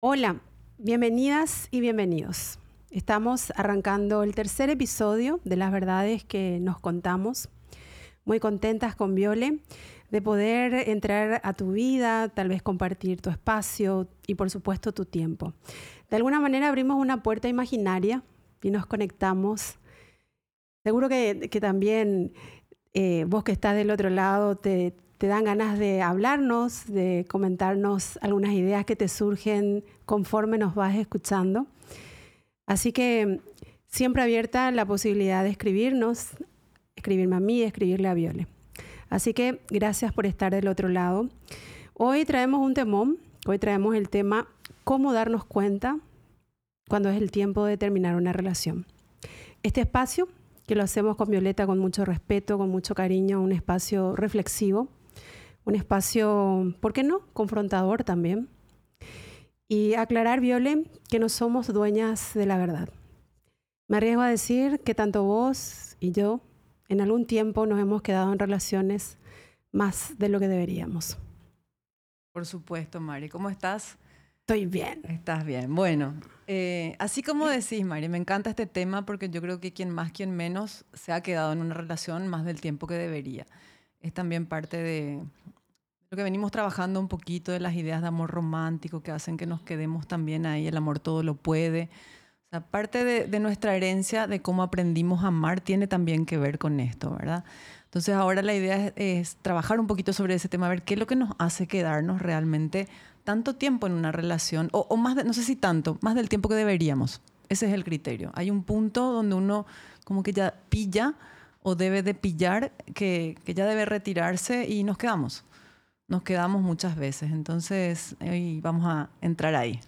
Hola, bienvenidas y bienvenidos. Estamos arrancando el tercer episodio de las verdades que nos contamos. Muy contentas con Viole de poder entrar a tu vida, tal vez compartir tu espacio y por supuesto tu tiempo. De alguna manera abrimos una puerta imaginaria y nos conectamos. Seguro que, también eh, vos que estás del otro lado te, te dan ganas de hablarnos, de comentarnos algunas ideas que te surgen conforme nos vas escuchando. Así que siempre abierta la posibilidad de escribirnos, escribirme a mí, escribirle a Viole. Así que gracias por estar del otro lado. Hoy traemos un temón, hoy traemos el tema cómo darnos cuenta cuando es el tiempo de terminar una relación. Este espacio, que lo hacemos con Violeta con mucho respeto, con mucho cariño, un espacio reflexivo, un espacio, ¿por qué no?, confrontador también. Y aclarar, Viole, que no somos dueñas de la verdad. Me arriesgo a decir que tanto vos y yo en algún tiempo nos hemos quedado en relaciones más de lo que deberíamos. Por supuesto, Mari. ¿Cómo estás? Estoy bien. Estás bien. Bueno, eh, así como decís, Mari, me encanta este tema porque yo creo que quien más, quien menos se ha quedado en una relación más del tiempo que debería. Es también parte de, lo que venimos trabajando un poquito de las ideas de amor romántico que hacen que nos quedemos también ahí, el amor todo lo puede. O sea, parte de, nuestra herencia de cómo aprendimos a amar tiene también que ver con esto, ¿verdad? Entonces ahora la idea es, trabajar un poquito sobre ese tema, a ver qué es lo que nos hace quedarnos realmente tanto tiempo en una relación, o, más, no sé si tanto, más del tiempo que deberíamos. Ese es el criterio. Hay un punto donde uno como que ya pilla o debe de pillar que, que ya debe retirarse y nos quedamos nos quedamos muchas veces. Entonces, hoy vamos a entrar ahí.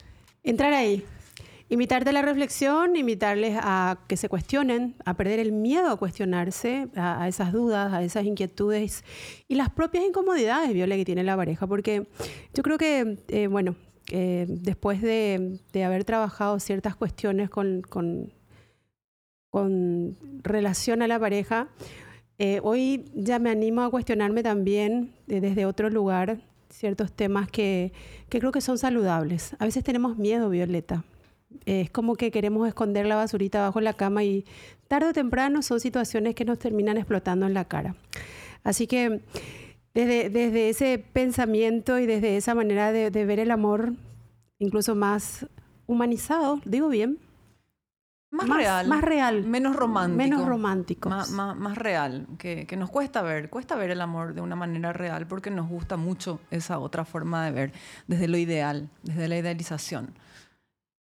Entrar ahí. Invitarte a la reflexión, invitarles a que se cuestionen, a perder el miedo a cuestionarse, a, esas dudas, a esas inquietudes y las propias incomodidades, Viola, que tiene la pareja. Porque yo creo que, eh, bueno, eh, después de, haber trabajado ciertas cuestiones con, con relación a la pareja, eh, hoy ya me animo a cuestionarme también eh, desde otro lugar ciertos temas que, creo que son saludables. A veces tenemos miedo, Violeta. Es como que queremos esconder la basurita bajo la cama y tarde o temprano son situaciones que nos terminan explotando en la cara. Así que desde, desde ese pensamiento y desde esa manera de ver el amor incluso más humanizado, digo bien, más, real. Más real. Menos romántico. Menos romántico. Más, más, real. Que, que, nos cuesta ver. Cuesta ver el amor de una manera real porque nos gusta mucho esa otra forma de ver, desde lo ideal, desde la idealización.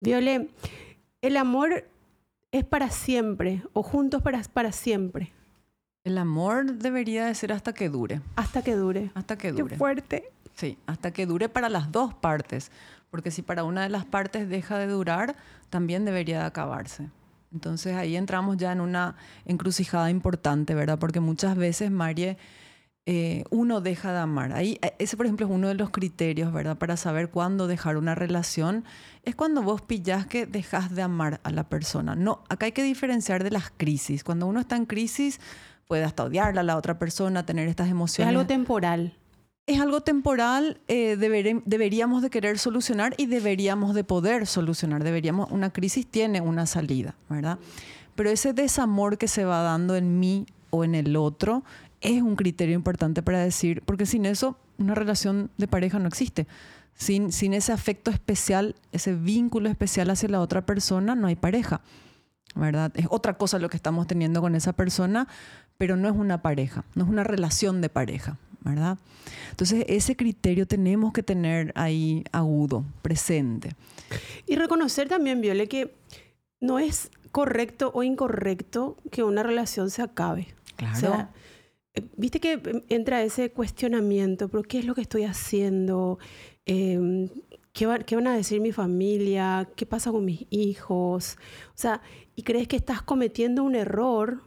Viole, el amor es para siempre o juntos para, para siempre. El amor debería de ser hasta que dure. Hasta que dure. Hasta que dure. Qué fuerte. Sí, hasta que dure para las dos partes porque si para una de las partes deja de durar, también debería de acabarse. Entonces ahí entramos ya en una encrucijada importante, ¿verdad? Porque muchas veces, Marie, eh, uno deja de amar. Ahí, eh, ese, por ejemplo, es uno de los criterios, ¿verdad? Para saber cuándo dejar una relación. Es cuando vos pillás que dejas de amar a la persona. No, acá hay que diferenciar de las crisis. Cuando uno está en crisis, puede hasta odiarla a la otra persona, tener estas emociones. Es algo temporal es algo temporal, eh, deberíamos de querer solucionar y deberíamos de poder solucionar. Deberíamos, una crisis tiene una salida, ¿verdad? Pero ese desamor que se va dando en mí o en el otro es un criterio importante para decir, porque sin eso una relación de pareja no existe. Sin, sin ese afecto especial, ese vínculo especial hacia la otra persona, no hay pareja. ¿verdad? Es otra cosa lo que estamos teniendo con esa persona, pero no es una pareja, no es una relación de pareja. ¿Verdad? Entonces, ese criterio tenemos que tener ahí agudo, presente. Y reconocer también, Viole, que no es correcto o incorrecto que una relación se acabe. Claro. Eh, viste que entra ese cuestionamiento, pero ¿qué es lo que estoy haciendo? Em, ¿qué, ¿Qué van a decir mi familia? ¿Qué pasa con mis hijos? O sea, y crees que estás cometiendo un error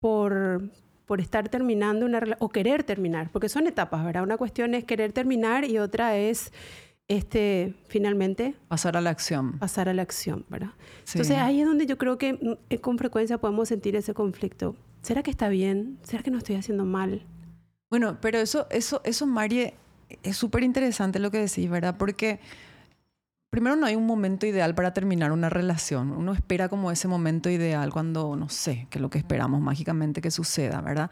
por, por estar terminando una relación, o querer terminar, porque son etapas, ¿verdad? Una cuestión es querer terminar y otra es este, finalmente... Pasar a la acción. Pasar a la acción, ¿verdad? Entonces ahí es donde yo creo que mm, con frecuencia podemos sentir ese conflicto. ¿Será que está bien? ¿Será que no estoy haciendo mal? Bueno, pero eso, eso, eso, Marie, es súper interesante lo que decís, ¿verdad? Porque primero no hay un momento ideal para terminar una relación. Uno espera como ese momento ideal cuando, no sé, que es lo que esperamos mágicamente que suceda, ¿verdad?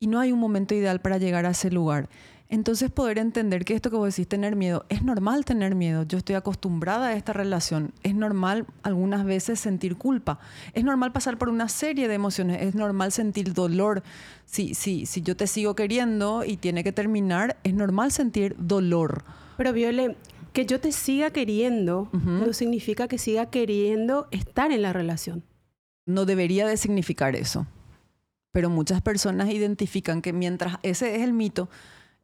Y no hay un momento ideal para llegar a ese lugar. Entonces poder entender que esto que vos decís, tener miedo, es normal tener miedo. Yo estoy acostumbrada a esta relación. Es normal algunas veces sentir culpa. Es normal pasar por una serie de emociones. Es normal sentir dolor. Si, si, si yo te sigo queriendo y tiene que terminar, es normal sentir dolor. Pero Viole, que yo te siga queriendo no significa que siga queriendo estar en la relación. No debería de significar eso. Pero muchas personas identifican que mientras ese es el mito,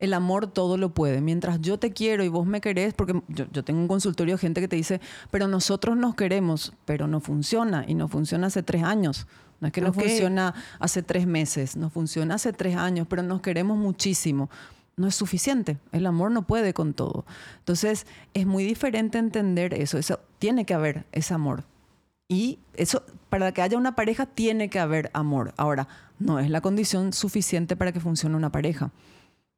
el amor todo lo puede. Mientras yo te quiero y vos me querés, porque yo, tengo un consultorio de gente que te dice, pero nosotros nos queremos, pero no funciona y no funciona hace tres años. No es que no funciona hace tres meses, no funciona hace tres años, pero nos queremos muchísimo. No es suficiente. El amor no puede con todo. Entonces, es muy diferente entender eso. Eso tiene que haber ese amor. Y eso, para que haya una pareja, tiene que haber amor. Ahora, no es la condición suficiente para que funcione una pareja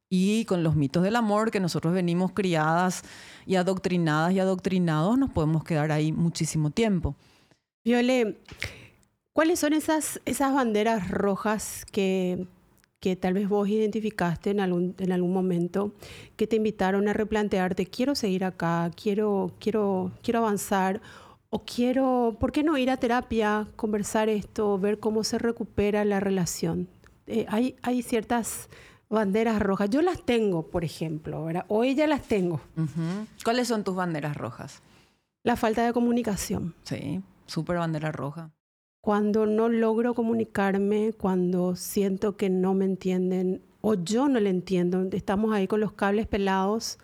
y con los mitos del amor que nosotros venimos criadas y adoctrinadas y adoctrinados, nos podemos quedar ahí muchísimo tiempo. Viole, ¿cuáles son esas, esas banderas rojas que, que tal vez vos identificaste en algún, en algún momento que te invitaron a replantearte, quiero seguir acá, quiero, quiero, quiero avanzar? O quiero, ¿por qué no ir a terapia, conversar esto, ver cómo se recupera la relación? Eh, hay, hay ciertas banderas rojas. Yo las tengo, por ejemplo, ¿verdad? Hoy ya las tengo. ¿Cuáles son tus banderas rojas? La falta de comunicación. Sí, súper bandera roja. Cuando no logro comunicarme, cuando siento que no me entienden o yo no le entiendo, estamos ahí con los cables pelados,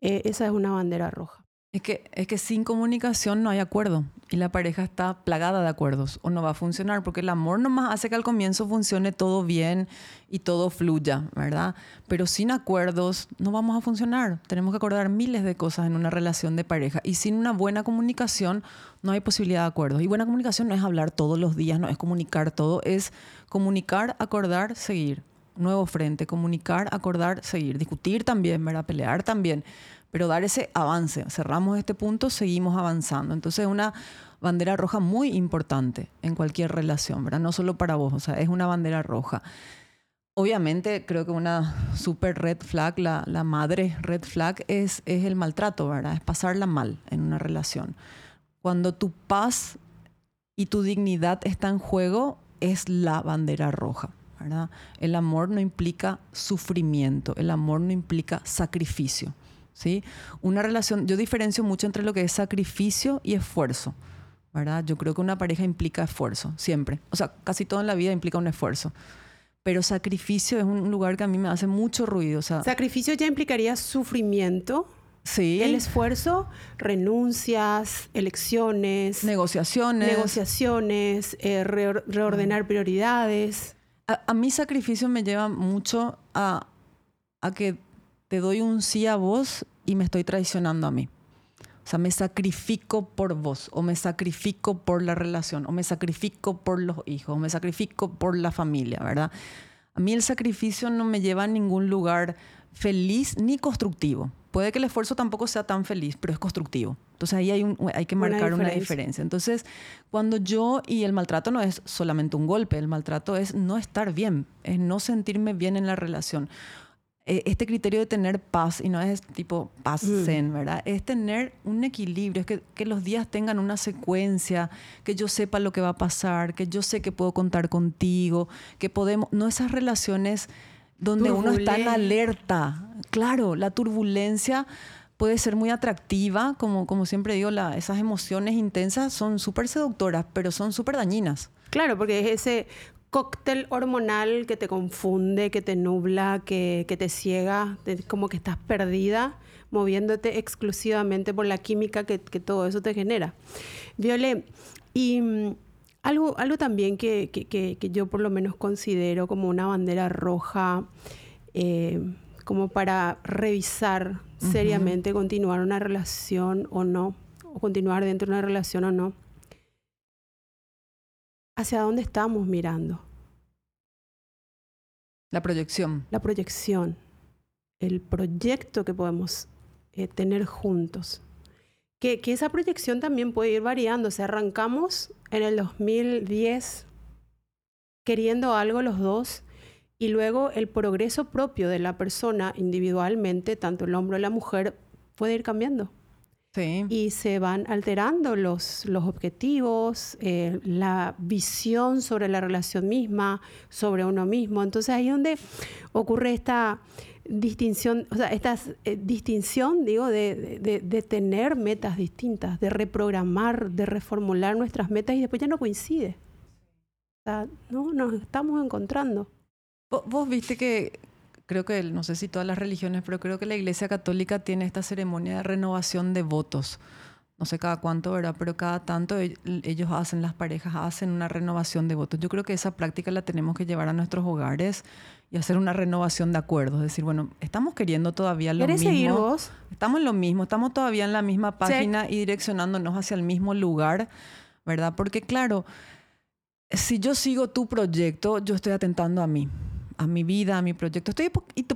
eh, esa es una bandera roja. Es que, es que sin comunicación no hay acuerdo y la pareja está plagada de acuerdos o no va a funcionar porque el amor nomás hace que al comienzo funcione todo bien y todo fluya, ¿verdad? Pero sin acuerdos no vamos a funcionar. Tenemos que acordar miles de cosas en una relación de pareja y sin una buena comunicación no hay posibilidad de acuerdos. Y buena comunicación no es hablar todos los días, no es comunicar todo, es comunicar, acordar, seguir. Nuevo frente, comunicar, acordar, seguir, discutir también, ¿verdad? Pelear también pero dar ese avance. Cerramos este punto, seguimos avanzando. Entonces, es una bandera roja muy importante en cualquier relación, ¿verdad? No solo para vos, o sea, es una bandera roja. Obviamente, creo que una super red flag, la, la madre red flag, es, es el maltrato, ¿verdad? Es pasarla mal en una relación. Cuando tu paz y tu dignidad está en juego, es la bandera roja. ¿verdad? El amor no implica sufrimiento, el amor no implica sacrificio. ¿Sí? Una relación, yo diferencio mucho entre lo que es sacrificio y esfuerzo, ¿verdad? Yo creo que una pareja implica esfuerzo, siempre. O sea, casi todo en la vida implica un esfuerzo. Pero sacrificio es un lugar que a mí me hace mucho ruido. sacrificio ya implicaría sufrimiento. Sí. El esfuerzo, renuncias, elecciones. Negociaciones. Negociaciones, eh, reordenar prioridades. A, a, mí sacrificio me lleva mucho a, a que te doy un sí a vos y me estoy traicionando a mí. O sea, me sacrifico por vos, o me sacrifico por la relación, o me sacrifico por los hijos, o me sacrifico por la familia, ¿verdad? A mí el sacrificio no me lleva a ningún lugar feliz ni constructivo. Puede que el esfuerzo tampoco sea tan feliz, pero es constructivo. Entonces ahí hay, hay que marcar una diferencia. una diferencia. Entonces, cuando yo, y el maltrato no es solamente un golpe, el maltrato es no estar bien, es no sentirme bien en la relación. Eh, este criterio de tener paz, y no es tipo paz mm. zen, ¿verdad? Es tener un equilibrio, es que, que, los días tengan una secuencia, que yo sepa lo que va a pasar, que yo sé que puedo contar contigo, que podemos, no esas relaciones donde uno está en alerta. Claro, la turbulencia puede ser muy atractiva, como, como siempre digo, la, esas emociones intensas son súper seductoras, pero son súper dañinas. Claro, porque es ese cóctel hormonal que te confunde, que te nubla, que, te ciega, como que estás perdida, moviéndote exclusivamente por la química que, todo eso te genera. Viole, y mm, algo, algo también que, yo por lo menos considero como una bandera roja, eh, como para revisar seriamente continuar una relación o no, o continuar dentro de una relación o no hacia dónde estamos mirando. La proyección. La proyección. El proyecto que podemos eh, tener juntos. que, que esa proyección también puede ir variando. O sea, arrancamos en el 2010 queriendo algo los dos y luego el progreso propio de la persona individualmente, tanto el hombre o la mujer, puede ir cambiando. Sí. Y se van alterando los, los objetivos, eh, la visión sobre la relación misma, sobre uno mismo. Entonces ahí es donde ocurre esta distinción, o sea, esta eh, distinción, digo, de, de, de, tener metas distintas, de reprogramar, de reformular nuestras metas y después ya no coincide. O sea, no nos estamos encontrando. Vos, vos viste que creo que, no sé si todas las religiones, pero creo que la Iglesia Católica tiene esta ceremonia de renovación de votos. No sé cada cuánto, ¿verdad? Pero cada tanto ellos hacen, las parejas hacen una renovación de votos. Yo creo que esa práctica la tenemos que llevar a nuestros hogares y hacer una renovación de acuerdos. Es decir, bueno, estamos queriendo todavía lo mismo. seguir vos? Estamos en lo mismo, estamos todavía en la misma página y direccionándonos hacia el mismo lugar, ¿verdad? Porque claro, si yo sigo tu proyecto, yo estoy atentando a mí a mi vida, a mi proyecto. Estoy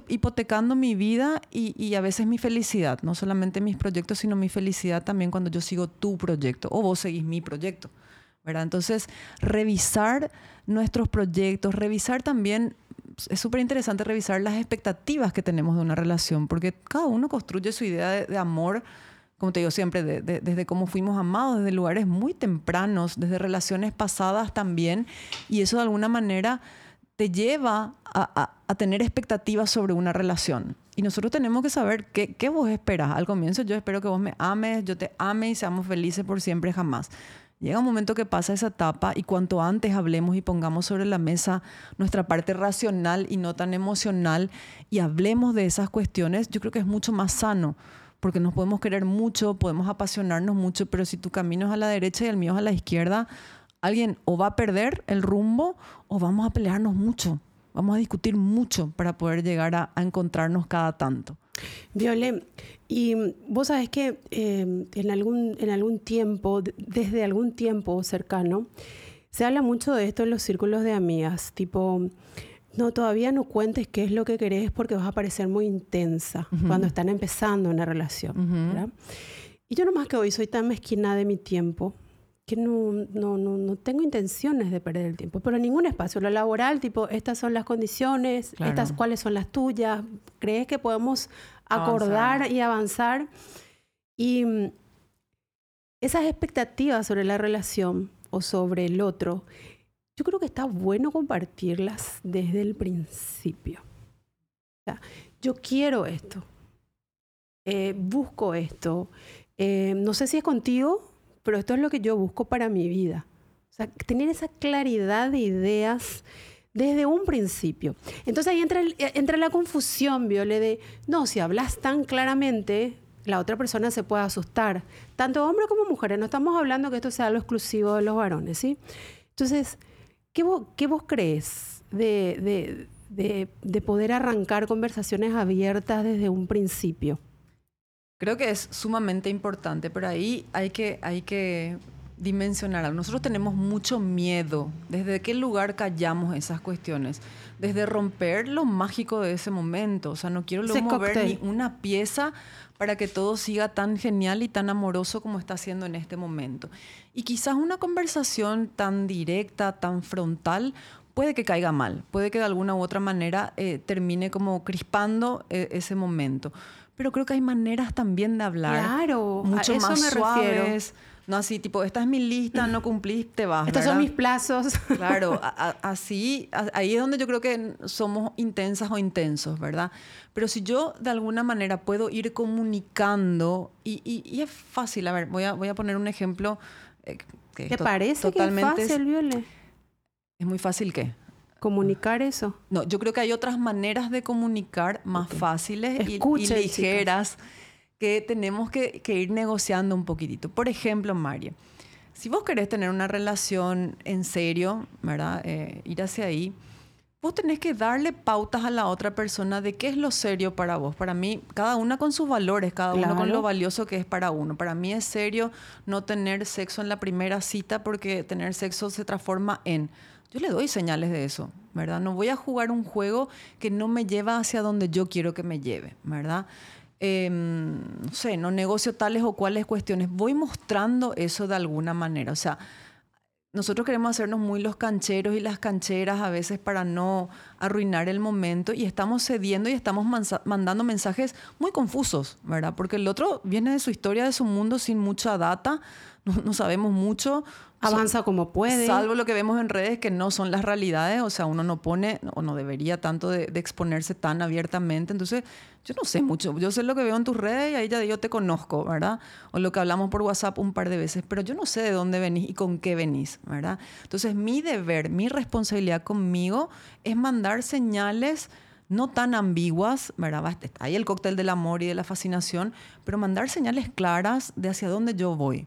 hipotecando mi vida y, a veces mi felicidad, no solamente mis proyectos, sino mi felicidad también cuando yo sigo tu proyecto o vos seguís mi proyecto. ¿verdad? Entonces, revisar nuestros proyectos, revisar también, es súper interesante revisar las expectativas que tenemos de una relación, porque cada uno construye su idea de, amor, como te digo siempre, desde cómo fuimos amados, desde lugares muy tempranos, desde relaciones pasadas también, y eso de alguna manera te lleva a, tener expectativas sobre una relación. Y nosotros tenemos que saber qué, qué, vos esperas. Al comienzo yo espero que vos me ames, yo te ame y seamos felices por siempre jamás. Llega un momento que pasa esa etapa y cuanto antes hablemos y pongamos sobre la mesa nuestra parte racional y no tan emocional y hablemos de esas cuestiones, yo creo que es mucho más sano porque nos podemos querer mucho, podemos apasionarnos mucho, pero si tu camino es a la derecha y el mío es a la izquierda, alguien o va a perder el rumbo o vamos a pelearnos mucho, vamos a discutir mucho para poder llegar a, encontrarnos cada tanto. Viole, y vos sabés que em, en, algún, en algún tiempo, desde algún tiempo cercano, se habla mucho de esto en los círculos de amigas, tipo, no, todavía no cuentes qué es lo que querés porque vas a parecer muy intensa cuando están empezando una relación. Y yo nomás que hoy soy tan mezquina de mi tiempo, que no, no, no, no, tengo intenciones de perder el tiempo, pero en ningún espacio. Lo laboral, tipo, estas son las condiciones, estas cuáles son las tuyas, ¿crees que podemos acordar y avanzar? Y mm, esas expectativas sobre la relación o sobre el otro, yo creo que está bueno compartirlas desde el principio. O sea, yo quiero esto, eh, busco esto, eh, no sé si es contigo, pero esto es lo que yo busco para mi vida. O sea, tener esa claridad de ideas desde un principio. Entonces ahí entra, entra la confusión, Viole, de, no, si hablas tan claramente, la otra persona se puede asustar. Tanto hombres como mujeres, no estamos hablando que esto sea lo exclusivo de los varones, ¿sí? Entonces, ¿qué vos, qué vos crees de, de, de poder arrancar conversaciones abiertas desde un principio? Creo que es sumamente importante, pero ahí hay que, hay que dimensionar. Nosotros tenemos mucho miedo. ¿Desde qué lugar callamos esas cuestiones? Desde romper lo mágico de ese momento. O sea, no quiero mover ni una pieza para que todo siga tan genial y tan amoroso como está haciendo en este momento. Y quizás una conversación tan directa, tan frontal, puede que caiga mal, puede que de alguna u otra manera eh, termine como crispando eh, ese momento pero creo que hay maneras también de hablar. Claro, mucho a eso más me suaves. Refiero. No así, tipo, esta es mi lista, no cumplís, te vas. Estos son mis plazos. Claro, así, ahí es donde yo creo que somos intensas o intensos, ¿verdad? Pero si yo de alguna manera puedo ir comunicando, y, y, es fácil, a ver, voy a, voy a poner un ejemplo. Eh, que ¿Te parece totalmente que es fácil, Viole? ¿Es muy fácil qué? Comunicar eso? No, yo creo que hay otras maneras de comunicar más fáciles y, ligeras que tenemos que, ir negociando un poquitito. Por ejemplo, María, si vos querés tener una relación en serio, ¿verdad? Eh, ir hacia ahí, vos tenés que darle pautas a la otra persona de qué es lo serio para vos. Para mí, cada una con sus valores, cada uno con lo valioso que es para uno. Para mí es serio no tener sexo en la primera cita porque tener sexo se transforma en yo le doy señales de eso, ¿verdad? No voy a jugar un juego que no me lleva hacia donde yo quiero que me lleve, ¿verdad? em, no sé, no negocio tales o cuales cuestiones. Voy mostrando eso de alguna manera. O sea, nosotros queremos hacernos muy los cancheros y las cancheras a veces para no arruinar el momento y estamos cediendo y estamos mandando mensajes muy confusos, ¿verdad? Porque el otro viene de su historia, de su mundo sin mucha data, no, sabemos mucho. Avanza como puede. Salvo lo que vemos en redes que no son las realidades, o sea, uno no pone o no debería tanto de, exponerse tan abiertamente. Entonces, yo no sé mucho. Yo sé lo que veo en tus redes y ahí ya yo te conozco, ¿verdad? O lo que hablamos por WhatsApp un par de veces, pero yo no sé de dónde venís y con qué venís, ¿verdad? Entonces, mi deber, mi responsabilidad conmigo es mandar señales no tan ambiguas, ¿verdad? Hay el cóctel del amor y de la fascinación, pero mandar señales claras de hacia dónde yo voy.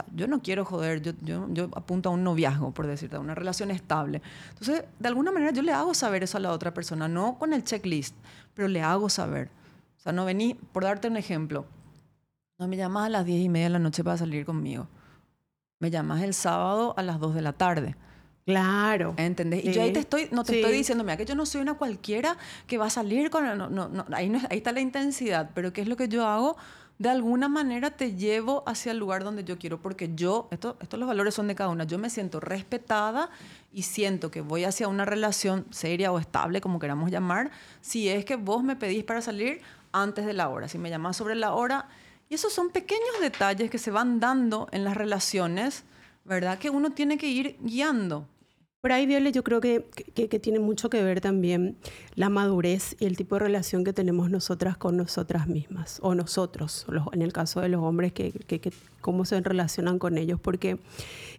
Sea, yo no quiero joder, yo, yo, yo, apunto a un noviazgo, por decirte, a una relación estable. Entonces, de alguna manera yo le hago saber eso a la otra persona, no con el checklist, pero le hago saber. O sea, no vení, por darte un ejemplo, no me llamas a las diez y media de la noche para salir conmigo. Me llamas el sábado a las dos de la tarde. Claro. ¿Entendés? Y yo ahí te estoy, no te estoy diciendo, mira, que yo no soy una cualquiera que va a salir con... No, no, no, ahí, ahí está la intensidad, pero ¿qué es lo que yo hago? De alguna manera te llevo hacia el lugar donde yo quiero, porque yo, esto, estos los valores son de cada una, yo me siento respetada y siento que voy hacia una relación seria o estable, como queramos llamar, si es que vos me pedís para salir antes de la hora, si me llamás sobre la hora. Y esos son pequeños detalles que se van dando en las relaciones, ¿verdad? Que uno tiene que ir guiando. Por ahí, Viole, yo creo que, que, tiene mucho que ver también la madurez y el tipo de relación que tenemos nosotras con nosotras mismas, o nosotros, en el caso de los hombres, que, cómo se relacionan con ellos, porque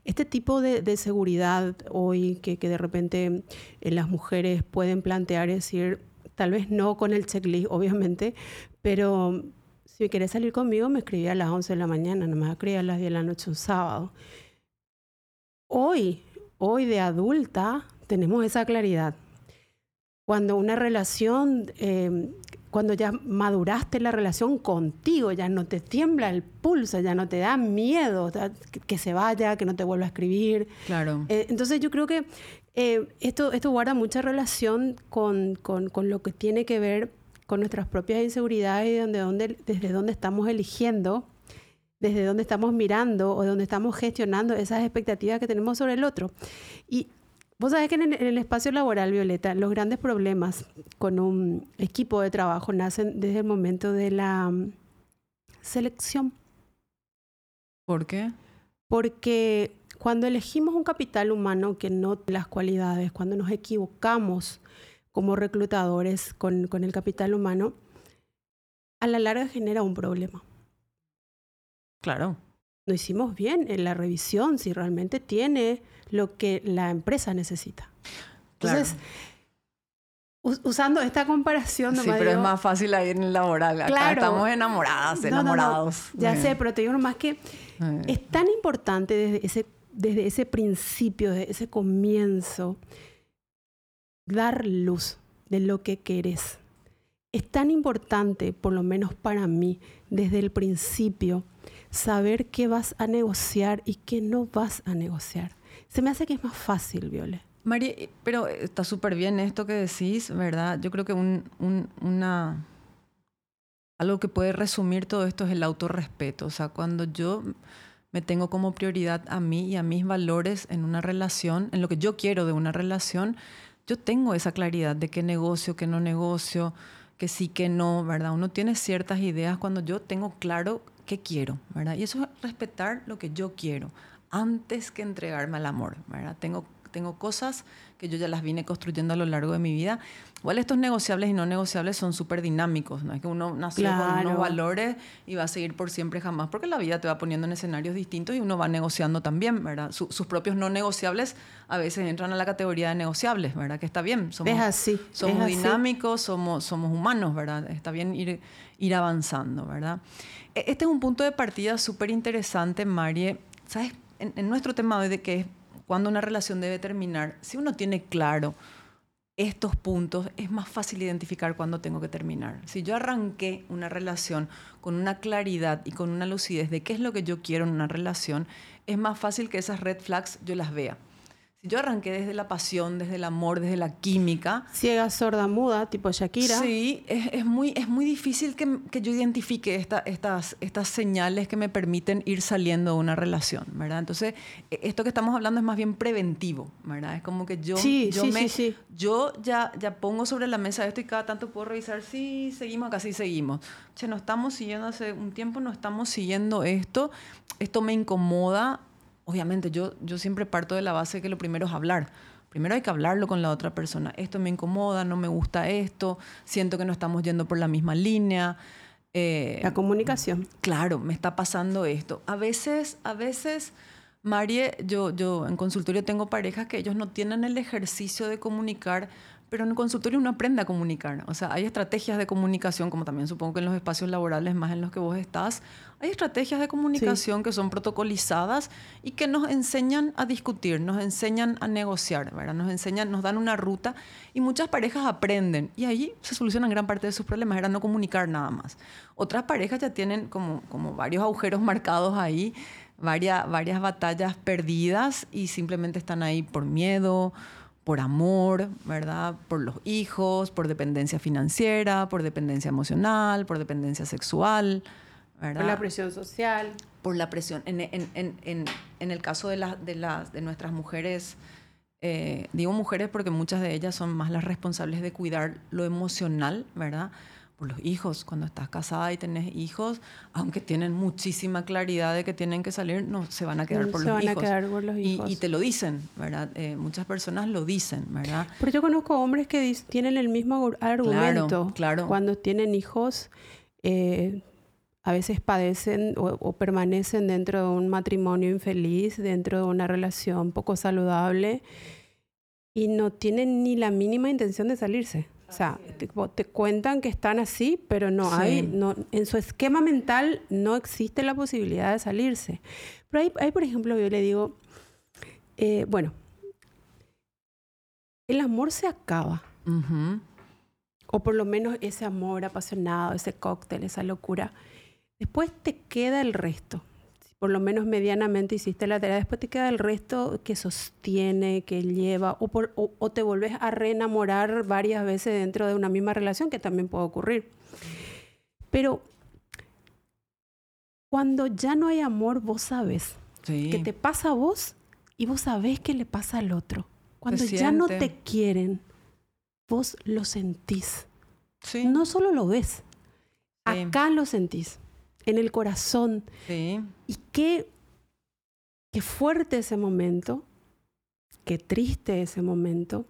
este tipo de, seguridad hoy que, de repente eh, las mujeres pueden plantear, es decir, tal vez no con el checklist, obviamente, pero si quieres salir conmigo, me escribí a las 11 de la mañana, no me escribí a las 10 de la noche un sábado. Hoy hoy de adulta tenemos esa claridad. Cuando una relación, em, cuando ya maduraste la relación contigo, ya no te tiembla el pulso, ya no te da miedo que se vaya, que no te vuelva a escribir. Claro. Eh, entonces yo creo que eh, esto, esto guarda mucha relación con, con, con, lo que tiene que ver con nuestras propias inseguridades y desde dónde estamos eligiendo desde dónde estamos mirando o de dónde estamos gestionando esas expectativas que tenemos sobre el otro. Y vos sabés que en el, espacio laboral, Violeta, los grandes problemas con un equipo de trabajo nacen desde el momento de la mm, selección. ¿Por qué? Porque cuando elegimos un capital humano que no tiene las cualidades, cuando nos equivocamos como reclutadores con, con el capital humano, a la larga genera un problema. Claro. No hicimos bien en la revisión si realmente tiene lo que la empresa necesita. Entonces, usando esta comparación... sí, pero es más fácil ahí en el laboral. Acá estamos enamoradas, enamorados. Ya sé, pero te digo nomás que es tan importante desde ese, desde ese principio, desde ese comienzo, dar luz de lo que querés. Es tan importante, por lo menos para mí, desde el principio, saber qué vas a negociar y qué no vas a negociar. Se me hace que es más fácil, Viole. María, eh, pero está súper bien esto que decís, ¿verdad? Yo creo que un, una, algo que puede resumir todo esto es el autorrespeto. O sea, cuando yo me tengo como prioridad a mí y a mis valores en una relación, en lo que yo quiero de una relación, yo tengo esa claridad de qué negocio, qué no negocio, que sí, que no, ¿verdad? Uno tiene ciertas ideas cuando yo tengo claro qué quiero, ¿verdad? Y eso es respetar lo que yo quiero antes que entregarme al amor, ¿verdad? Tengo, tengo cosas que yo ya las vine construyendo a lo largo de mi vida. Igual estos negociables y no negociables son súper dinámicos, ¿no? Es que uno nació con unos valores y va a seguir por siempre jamás, porque la vida te va poniendo en escenarios distintos y uno va negociando también, ¿verdad? sus propios no negociables a veces entran a la categoría de negociables, ¿verdad? Que está bien. Somos, es así. Somos dinámicos, Somos, somos humanos, ¿verdad? Está bien ir, ir avanzando, ¿verdad? E-, este es un punto de partida súper interesante, Marie. ¿Sabes? En, nuestro tema hoy de que es cuando una relación debe terminar, si uno tiene claro estos puntos, es más fácil identificar cuándo tengo que terminar. Si yo arranqué una relación con una claridad y con una lucidez de qué es lo que yo quiero en una relación, es más fácil que esas red flags yo las vea. Si yo arranqué desde la pasión, desde el amor, desde la química. Ciega, sorda, muda, tipo Shakira. Sí, es, es muy, es muy difícil que, que yo identifique esta, estas, estas señales que me permiten ir saliendo de una relación, ¿verdad? Entonces, e, esto que estamos hablando es más bien preventivo, ¿verdad? Es como que yo, Sí, yo, sí, me, sí, yo ya, ya pongo sobre la mesa esto y cada tanto puedo revisar si seguimos acá, sí seguimos. Che, no estamos siguiendo hace un tiempo, no estamos siguiendo esto, esto me incomoda. Obviamente, yo, yo siempre parto de la base que lo primero es hablar. Primero hay que hablarlo con la otra persona. Esto me incomoda, no me gusta esto, siento que no estamos yendo por la misma línea. Eh, La comunicación. claro, me está pasando esto. A veces, a veces, Marie, yo, yo en consultorio tengo parejas que ellos no tienen el ejercicio de comunicar, pero en el consultorio uno aprende a comunicar. O sea, hay estrategias de comunicación, como también supongo que en los espacios laborales más en los que vos estás, hay estrategias de comunicación que son protocolizadas y que nos enseñan a discutir, nos enseñan a negociar, ¿verdad? Nos enseñan, nos dan una ruta y muchas parejas aprenden y ahí se solucionan gran parte de sus problemas, era no comunicar nada más. Otras parejas ya tienen como, como varios agujeros marcados ahí, varias, varias batallas perdidas y simplemente están ahí por miedo, por amor, ¿verdad? Por los hijos, por dependencia financiera, por dependencia emocional, por dependencia sexual, ¿verdad? Por la presión social. por la presión. En, en- en- en- el caso de, las de, las de nuestras mujeres, eh, digo mujeres porque muchas de ellas son más las responsables de cuidar lo emocional, ¿verdad? Por los hijos. Cuando estás casada y tenés hijos, aunque tienen muchísima claridad de que tienen que salir, no se van a quedar por se los van a quedar por los Y- hijos. Y, te lo dicen, ¿verdad? Eh, muchas personas lo dicen, ¿verdad? Pero yo conozco hombres que tienen el mismo argumento. claro. Cuando tienen hijos, eh, a veces padecen o, o permanecen dentro de un matrimonio infeliz, dentro de una relación poco saludable y no tienen ni la mínima intención de salirse. O sea, te, te cuentan que están así, pero no Sí. hay, no, en su esquema mental no existe la posibilidad de salirse. Pero ahí, ahí, por ejemplo, yo le digo, eh, bueno, el amor se acaba, Ujú. o por lo menos ese amor apasionado, ese cóctel, esa locura. Después te queda el resto. Si por lo menos medianamente hiciste la tarea, después te queda el resto que sostiene, que lleva, o, por- o- o te volvés a reenamorar varias veces dentro de una misma relación, que también puede ocurrir. Pero cuando ya no hay amor, vos sabes Sí. que te pasa a vos y vos sabés que le pasa al otro. Cuando ya no te quieren, vos lo sentís. Sí. No solo lo ves, Sí. acá lo sentís, en el corazón. Sí. Y qué, qué fuerte ese momento, qué triste ese momento.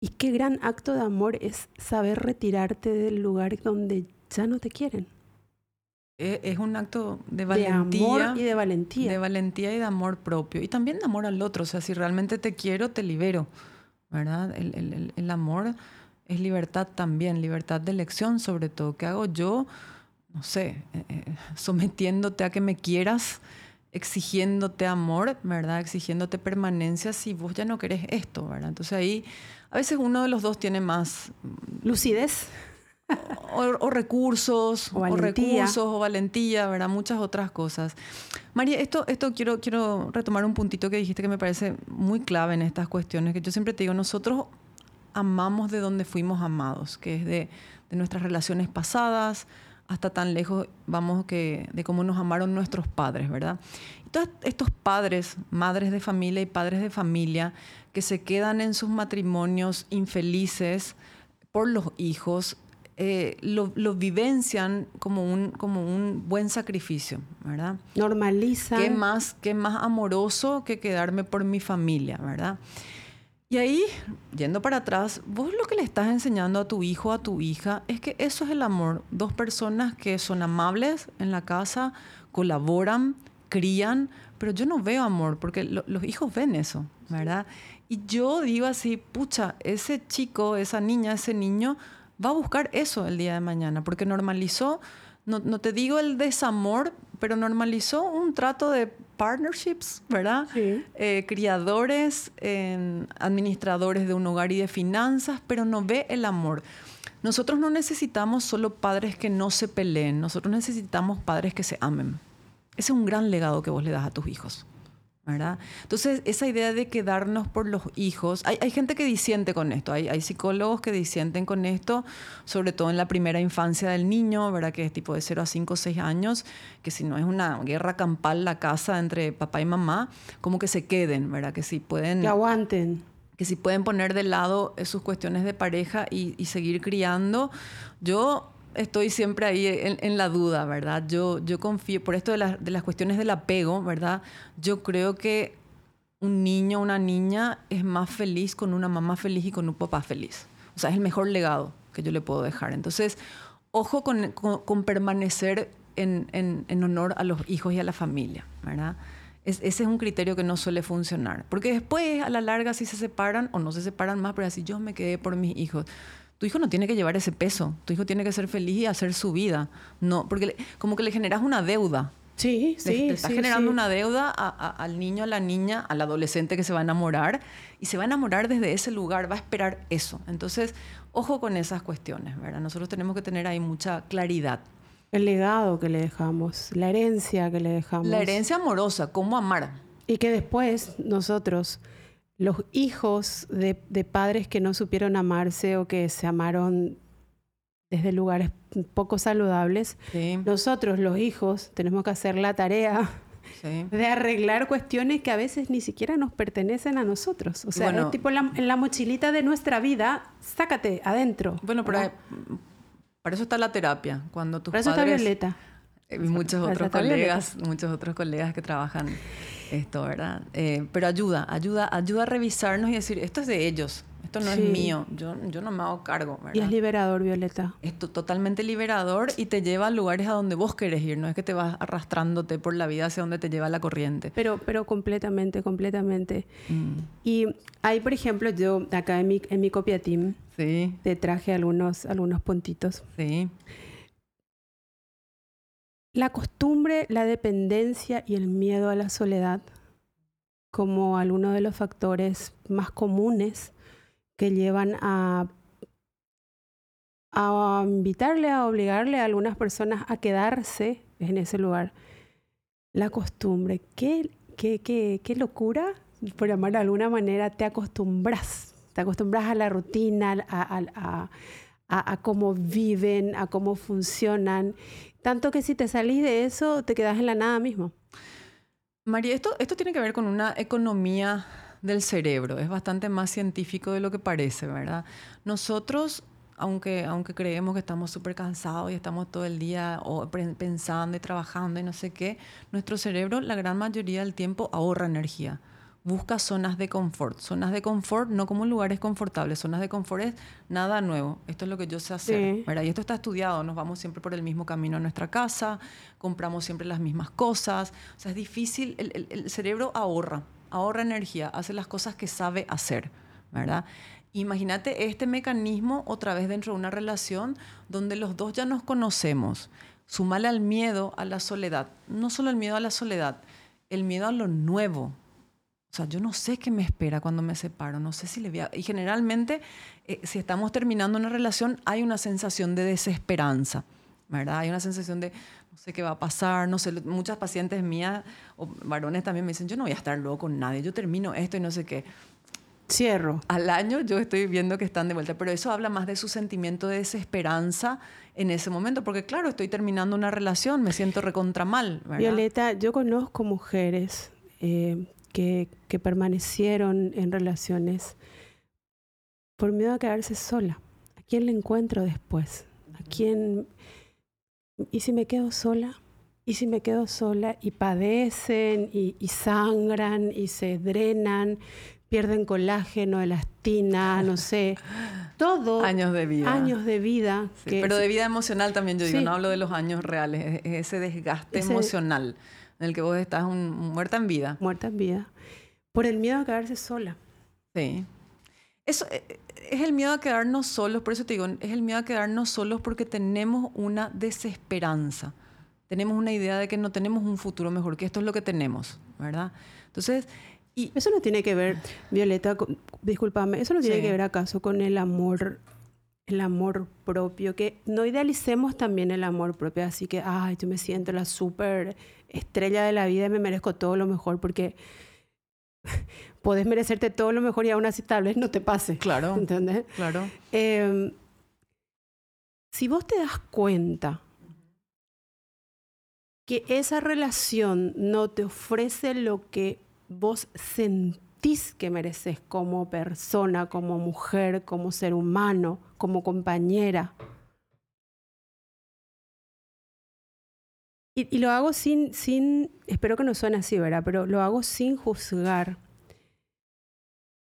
Y qué gran acto de amor es saber retirarte del lugar donde ya no te quieren. Es, es un acto de De valentía. amor y de valentía. De valentía y de amor propio. Y también de amor al otro. O sea, si realmente te quiero, te libero. ¿Verdad? El- el- el amor es libertad también, libertad de elección sobre todo. ¿Qué hago yo? No sé, eh, eh, sometiéndote a que me quieras, exigiéndote amor, ¿verdad? Exigiéndote permanencia si vos ya no querés esto, ¿verdad? Entonces ahí a veces uno de los dos tiene más Lucidez. o, o recursos, O o, recursos, o valentía, ¿verdad? Muchas otras cosas. María, esto, esto quiero, quiero retomar un puntito que dijiste que me parece muy clave en estas cuestiones, que yo siempre te digo, nosotros amamos de donde fuimos amados, que es de, de nuestras relaciones pasadas, hasta tan lejos vamos que de cómo nos amaron nuestros padres, ¿verdad? Todos estos padres, madres de familia y padres de familia, que se quedan en sus matrimonios infelices por los hijos, eh, lo, lo vivencian como un, como un buen sacrificio, ¿verdad? Normalizan. ¿Qué más, qué más amoroso que quedarme por mi familia, verdad? Y ahí, yendo para atrás, vos lo que le estás enseñando a tu hijo, a tu hija, es que eso es el amor. Dos personas que son amables en la casa, colaboran, crían, pero yo no veo amor, porque lo- los hijos ven eso, ¿verdad? Y yo digo así, pucha, ese chico, esa niña, ese niño va a buscar eso el día de mañana, porque normalizó, no, no te digo el desamor, pero normalizó un trato de partnerships, ¿verdad? Sí. Eh, criadores, eh, administradores de un hogar y de finanzas, pero no ve el amor. Nosotros no necesitamos solo padres que no se peleen, nosotros necesitamos padres que se amen. Ese es un gran legado que vos le das a tus hijos. ¿Verdad? Entonces, esa idea de quedarnos por los hijos, hay, gente que disiente con esto, hay, psicólogos que disienten con esto, sobre todo en la primera infancia del niño, ¿verdad? Que es tipo de 0 a 5 o 6 años, que si no es una guerra campal la casa entre papá y mamá, como que se queden, ¿verdad? Que si pueden... Que aguanten. Que si pueden poner de lado sus cuestiones de pareja y, y seguir criando. Yo estoy siempre ahí en, la duda, ¿verdad? Yo, yo confío, por esto de, las cuestiones del apego, ¿verdad? Yo creo que un niño una niña es más feliz con una mamá feliz y con un papá feliz. O sea, es el mejor legado que yo le puedo dejar. Entonces, ojo con, permanecer en, honor a los hijos y a la familia, ¿verdad? ese es un criterio que no suele funcionar. Porque después, a la larga, si se separan o no se separan más, pero así yo me quedé por mis hijos tu hijo no tiene que llevar ese peso. Tu hijo tiene que ser feliz y hacer su vida. No, porque como que le generas una deuda. Sí, sí. Le, estás generando una deuda al niño, a la niña, al adolescente que se va a enamorar y se va a enamorar desde ese lugar, va a esperar eso. Entonces, ojo con esas cuestiones, ¿verdad? Nosotros tenemos que tener ahí mucha claridad. El legado que le dejamos, la herencia que le dejamos. La herencia amorosa, cómo amar. Y que después nosotros los hijos de, padres que no supieron amarse o que se amaron desde lugares poco saludables, nosotros los hijos tenemos que hacer la tarea de arreglar cuestiones que a veces ni siquiera nos pertenecen a nosotros. O sea, tipo en la, mochilita de nuestra vida, sácate adentro. Bueno, pero para eso está la terapia. Cuando tus para eso está Violeta. Y muchos otros colegas, muchos otros colegas que trabajan esto, ¿verdad? Eh, pero ayuda, ayuda, ayuda a revisarnos y decir, esto es de ellos, esto no es mío, yo, yo no me hago cargo, ¿verdad? Y es liberador, Violeta. Es totalmente liberador y te lleva a lugares a donde vos querés ir, no es que te vas arrastrándote por la vida hacia donde te lleva la corriente. Pero, pero completamente, completamente. Mm. Y hay, por ejemplo, yo acá en mi, en mi copia team, sí. te traje algunos, algunos puntitos. Sí. La costumbre, la dependencia y el miedo a la soledad como algunos de los factores más comunes que llevan a, invitarle, a obligarle a algunas personas a quedarse en ese lugar. La costumbre, qué, qué, qué, qué locura, por llamarlo de alguna manera, te acostumbras, te acostumbras a la rutina, a, a cómo viven, a cómo funcionan tanto que si te salís de eso, te quedas en la nada mismo. María, esto, esto tiene que ver con una economía del cerebro. Es bastante más científico de lo que parece, ¿verdad? Nosotros, aunque, aunque creemos que estamos súper cansados y estamos todo el día pensando y trabajando y no sé qué, nuestro cerebro la gran mayoría del tiempo ahorra energía busca zonas de confort. Zonas de confort no como lugares confortables, zonas de confort es nada nuevo. Esto es lo que yo sé hacer. Y esto está estudiado, nos vamos siempre por el mismo camino a nuestra casa, compramos siempre las mismas cosas. O sea, es difícil, el, cerebro ahorra, ahorra energía, hace las cosas que sabe hacer, ¿verdad? Imagínate este mecanismo otra vez dentro de una relación donde los dos ya nos conocemos. Sumale al miedo a la soledad. No solo el miedo a la soledad, el miedo a lo nuevo, o sea, yo no sé qué me espera cuando me separo, no sé si le voy a... Y generalmente, eh, si estamos terminando una relación, hay una sensación de desesperanza, ¿verdad? Hay una sensación de, no sé qué va a pasar, no sé, muchas pacientes mías o varones también me dicen, yo no voy a estar luego con nadie, yo termino esto y no sé qué. Cierro. Al año yo estoy viendo que están de vuelta, pero eso habla más de su sentimiento de desesperanza en ese momento, porque claro, estoy terminando una relación, me siento recontra mal. ¿verdad? Violeta, yo conozco mujeres eh, que, permanecieron en relaciones por miedo a quedarse sola. ¿A quién le encuentro después? ¿A quién? ¿Y si me quedo sola? ¿Y si me quedo sola? Y padecen, y, sangran, y se drenan, pierden colágeno, elastina, no sé. Todo. Años de vida. Años de vida. pero de vida emocional también, yo digo, no hablo de los años reales, ese desgaste emocional en el que vos estás muerta en vida. Muerta en vida. Por el miedo a quedarse sola. Sí. Eso eh, es el miedo a quedarnos solos, por eso te digo, es el miedo a quedarnos solos porque tenemos una desesperanza. Tenemos una idea de que no tenemos un futuro mejor, que esto es lo que tenemos, ¿verdad? Entonces, y eso no tiene que ver, Violeta, discúlpame, eso no tiene que ver acaso con el amor el amor propio, que no idealicemos también el amor propio, así que, ay, yo me siento la súper estrella de la vida y me merezco todo lo mejor, porque podés merecerte todo lo mejor y aún así tal vez no te pase. Claro. ¿Entendés? Claro. Eh, si vos te das cuenta que esa relación no te ofrece lo que vos sentís que mereces como persona, como mujer, como ser humano, como compañera. Y, lo hago sin, sin, espero que no suene así, ¿verdad? Pero lo hago sin juzgar.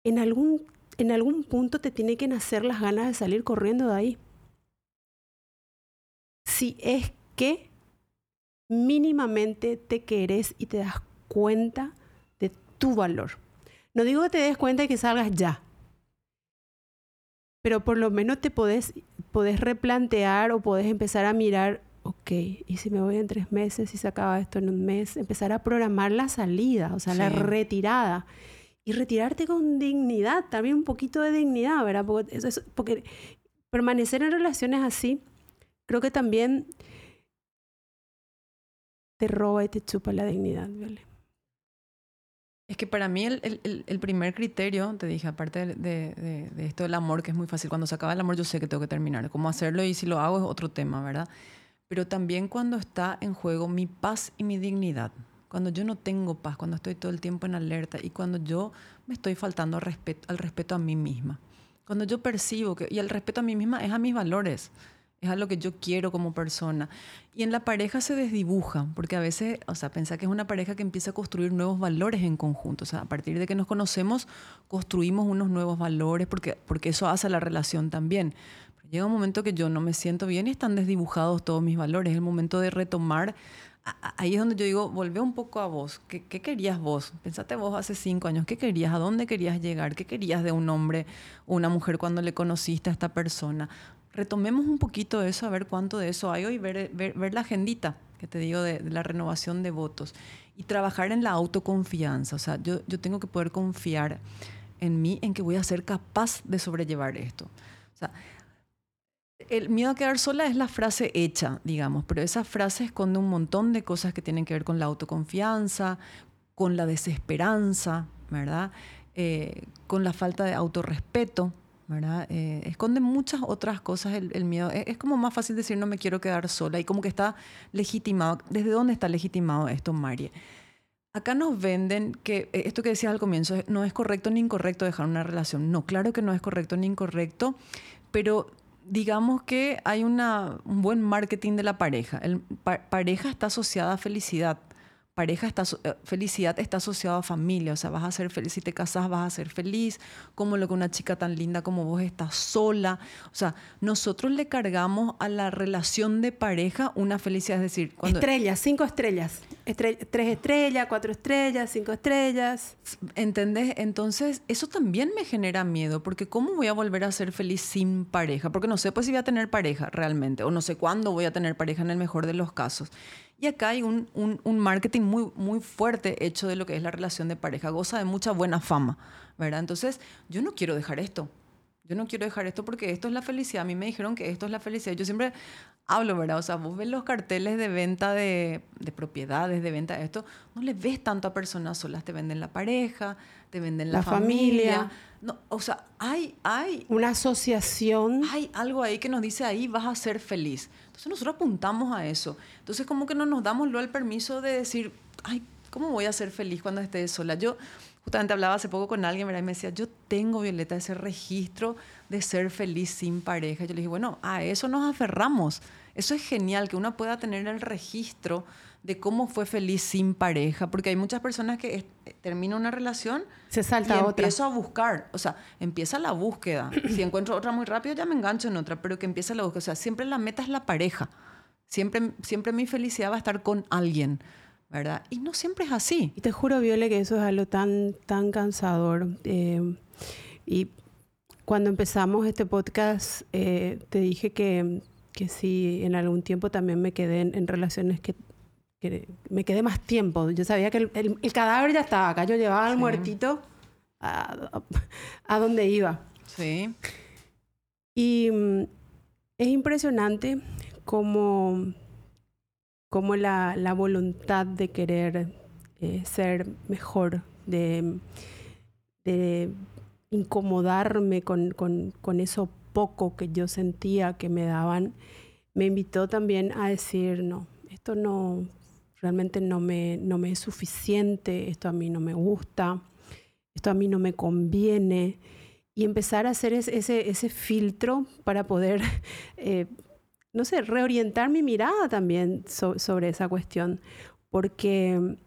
En algún, en algún punto te tiene que nacer las ganas de salir corriendo de ahí. Si es que mínimamente te querés y te das cuenta de tu valor. No digo que te des cuenta y que salgas ya, pero por lo menos te podés, podés replantear o podés empezar a mirar, ok, y si me voy en tres meses y se acaba esto en un mes, empezar a programar la salida, o sea, la Sí. retirada. Y retirarte con dignidad, también un poquito de dignidad, ¿verdad? Porque, eso- eso- porque permanecer en relaciones así, creo que también te roba y te chupa la dignidad, Viole. Es que para mí el, el- el- primer criterio, te dije, aparte de- de- de esto del amor, que es muy fácil, cuando se acaba el amor yo sé que tengo que terminar. Cómo hacerlo y si lo hago es otro tema, ¿verdad? Pero también cuando está en juego mi paz y mi dignidad. Cuando yo no tengo paz, cuando estoy todo el tiempo en alerta y cuando yo me estoy faltando al respeto, a mí misma. Cuando yo percibo que, y el respeto a mí misma es a mis valores, es a lo que yo quiero como persona. Y en la pareja se desdibuja, porque a veces, o sea, pensar que es una pareja que empieza a construir nuevos valores en conjunto. O sea, a partir de que nos conocemos, construimos unos nuevos valores, porque, porque eso hace la relación también. Llega un momento que yo no me siento bien y están desdibujados todos mis valores. Es el momento de retomar. Ahí es donde yo digo, volvé un poco a vos. ¿Qué, qué querías vos? Pensate vos hace cinco años. ¿Qué querías? ¿A dónde querías llegar? ¿Qué querías de un hombre o una mujer cuando le conociste a esta persona? retomemos un poquito eso, a ver cuánto de eso hay hoy, ver, ver, ver la agendita que te digo de, de la renovación de votos y trabajar en la autoconfianza. O sea, yo, yo tengo que poder confiar en mí, en que voy a ser capaz de sobrellevar esto. O sea, el miedo a quedar sola es la frase hecha, digamos, pero esa frase esconde un montón de cosas que tienen que ver con la autoconfianza, con la desesperanza, ¿verdad? Eh, con la falta de autorrespeto, ¿verdad? Eh, esconde muchas otras cosas el, miedo. Es, es como más fácil decir no me quiero quedar sola y como que está legitimado. ¿Desde dónde está legitimado esto, Marie? Acá nos venden que eh, esto que decías al comienzo no es correcto ni incorrecto dejar una relación. No, claro que no es correcto ni incorrecto, pero digamos que hay una, un buen marketing de la pareja. El, pa- pareja está asociada a felicidad. Pareja está, eh, felicidad está asociada a familia, o sea, vas a ser feliz, si te casas vas a ser feliz, como lo que una chica tan linda como vos está sola. O sea, nosotros le cargamos a la relación de pareja una felicidad, es decir, cuando... Estrellas, cinco estrellas. Estre- tres estrellas, cuatro estrellas, cinco estrellas. ¿Entendés? Entonces, eso también me genera miedo, porque ¿cómo voy a volver a ser feliz sin pareja? Porque no sé pues si voy a tener pareja realmente, o no sé cuándo voy a tener pareja en el mejor de los casos. Y acá hay un, un- un marketing muy, muy fuerte hecho de lo que es la relación de pareja, goza de mucha buena fama, ¿verdad? Entonces, yo no quiero dejar esto. Yo no quiero dejar esto porque esto es la felicidad. A mí me dijeron que esto es la felicidad. Yo siempre hablo, ¿verdad? O sea, vos ves los carteles de venta de, de propiedades, de venta de esto, no le ves tanto a personas solas. Te venden la pareja, te venden la, La familia. familia. No, o sea, hay, hay, Una asociación. hay algo ahí que nos dice ahí vas a ser feliz. Entonces nosotros apuntamos a eso. Entonces como que no nos damos el permiso de decir, ay, ¿cómo voy a ser feliz cuando esté sola? Yo justamente hablaba hace poco con alguien ¿verdad? y me decía, yo tengo, Violeta, ese registro de ser feliz sin pareja. Yo le dije, bueno, a eso nos aferramos. Eso es genial, que uno pueda tener el registro de cómo fue feliz sin pareja, porque hay muchas personas que es- terminan una relación Se y salta a otra. empiezo a buscar, o sea, empieza la búsqueda. Si encuentro otra muy rápido, ya me engancho en otra, pero que empiece la búsqueda. O sea, siempre la meta es la pareja. Siempre, siempre mi felicidad va a estar con alguien, ¿verdad? Y no siempre es así. Y te juro, Viole, que eso es algo tan, tan cansador. Eh, y cuando empezamos este podcast, eh, te dije que, que sí, en algún tiempo también me quedé en, en relaciones que, que me quedé más tiempo. Yo sabía que el, el- el cadáver ya estaba acá. Yo llevaba al Sí. muertito a, a- donde iba. Sí, Y mm, es impresionante cómo, cómo la, la voluntad de querer eh, ser mejor, de, de incomodarme con, con, con, eso poco que yo sentía que me daban, me invitó también a decir, no, esto no, realmente no me, no me es suficiente, esto a mí no me gusta, esto a mí no me conviene. Y empezar a hacer ese, ese, filtro para poder, eh, no sé, reorientar mi mirada también sobre esa cuestión, porque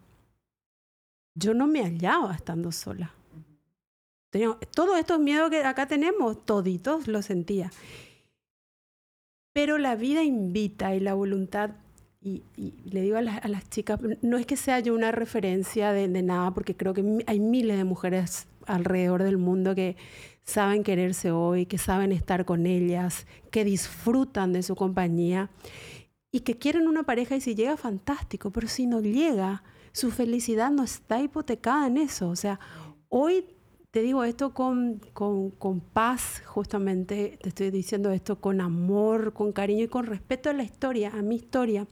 yo no me hallaba estando sola. todos estos miedos que acá tenemos, toditos los sentía. Pero la vida invita y la voluntad y, le digo a, las chicas, no es que sea yo una referencia de, nada, porque creo que hay miles de mujeres alrededor del mundo que saben quererse hoy, que saben estar con ellas, que disfrutan de su compañía y que quieren una pareja y si llega fantástico, pero si no llega, su felicidad no está hipotecada en eso. O sea, hoy te digo esto con, con, con, paz, justamente te estoy diciendo esto con amor, con cariño y con respeto a la historia, a mi historia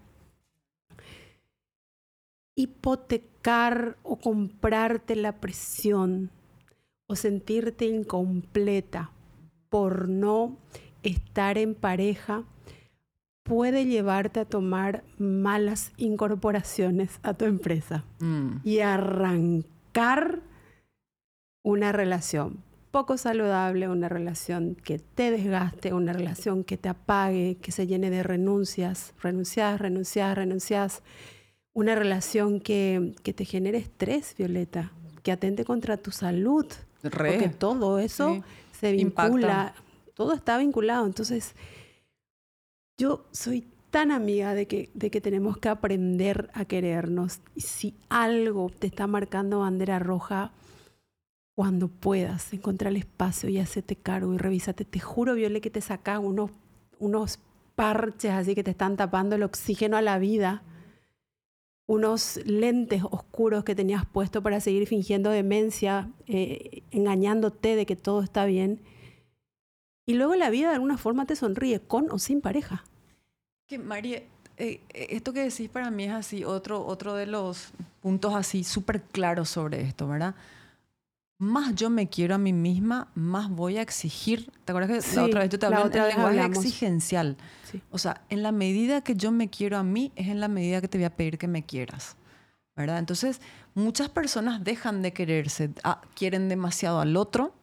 hipotecar o comprarte la presión o sentirte incompleta por no estar en pareja puede llevarte a tomar malas incorporaciones a tu empresa mm. y arrancar una relación poco saludable, una relación que te desgaste, una relación que te apague, que se llene de renuncias, renuncias, renuncias, renuncias una relación que, te genere estrés, Violeta, que atente contra tu salud. Porque todo eso se vincula, todo está vinculado. Entonces, yo soy tan amiga de que, de que tenemos que aprender a querernos. Y si algo te está marcando bandera roja, cuando puedas, encontrar el espacio y hacete cargo y revísate. Te juro, Viole, que te sacas unos, unos parches así que te están tapando el oxígeno a la vida unos lentes oscuros que tenías puesto para seguir fingiendo demencia, eh, engañándote de que todo está bien. Y luego la vida de alguna forma te sonríe, con o sin pareja. Que María, eh, esto que decís para mí es así, otro, otro de los puntos así súper claros sobre esto, ¿verdad? Más yo me quiero a mí misma, más voy a exigir. ¿Te acuerdas que la otra vez yo te hablé del lenguaje exigencial? O sea, en la medida que yo me quiero a mí, es en la medida que te voy a pedir que me quieras. ¿Verdad? Entonces, muchas personas dejan de quererse, ah, quieren demasiado al otro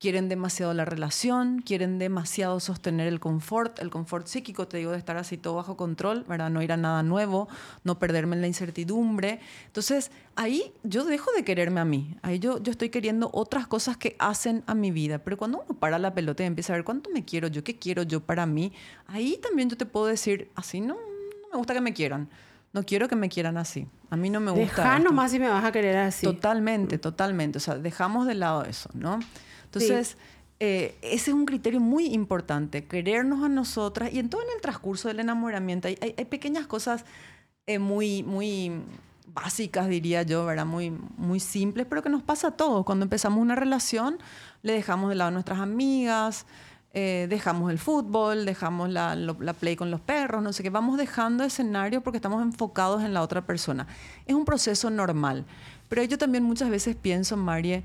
quieren demasiado la relación, quieren demasiado sostener el confort, el confort psíquico, te digo, de estar así todo bajo control, ¿verdad? No ir a nada nuevo, no perderme en la incertidumbre. Entonces, ahí yo dejo de quererme a mí, ahí yo, yo estoy queriendo otras cosas que hacen a mi vida, pero cuando uno para la pelota y empieza a ver cuánto me quiero yo, qué quiero yo para mí, ahí también yo te puedo decir, así no, no me gusta que me quieran. No quiero que me quieran así. A mí no me gusta. Deja nomás si me vas a querer así. Totalmente, totalmente. O sea, dejamos de lado eso, ¿no? Entonces, eh, ese es un criterio muy importante, querernos a nosotras y en todo en el transcurso del enamoramiento hay, pequeñas cosas eh, muy, muy básicas, diría yo, ¿verdad? Muy, muy simples, pero que nos pasa a todos. Cuando empezamos una relación, le dejamos de lado a nuestras amigas, eh, dejamos el fútbol, dejamos la, la, play con los perros, no sé qué, vamos dejando escenario porque estamos enfocados en la otra persona. Es un proceso normal, pero yo también muchas veces pienso, Marie,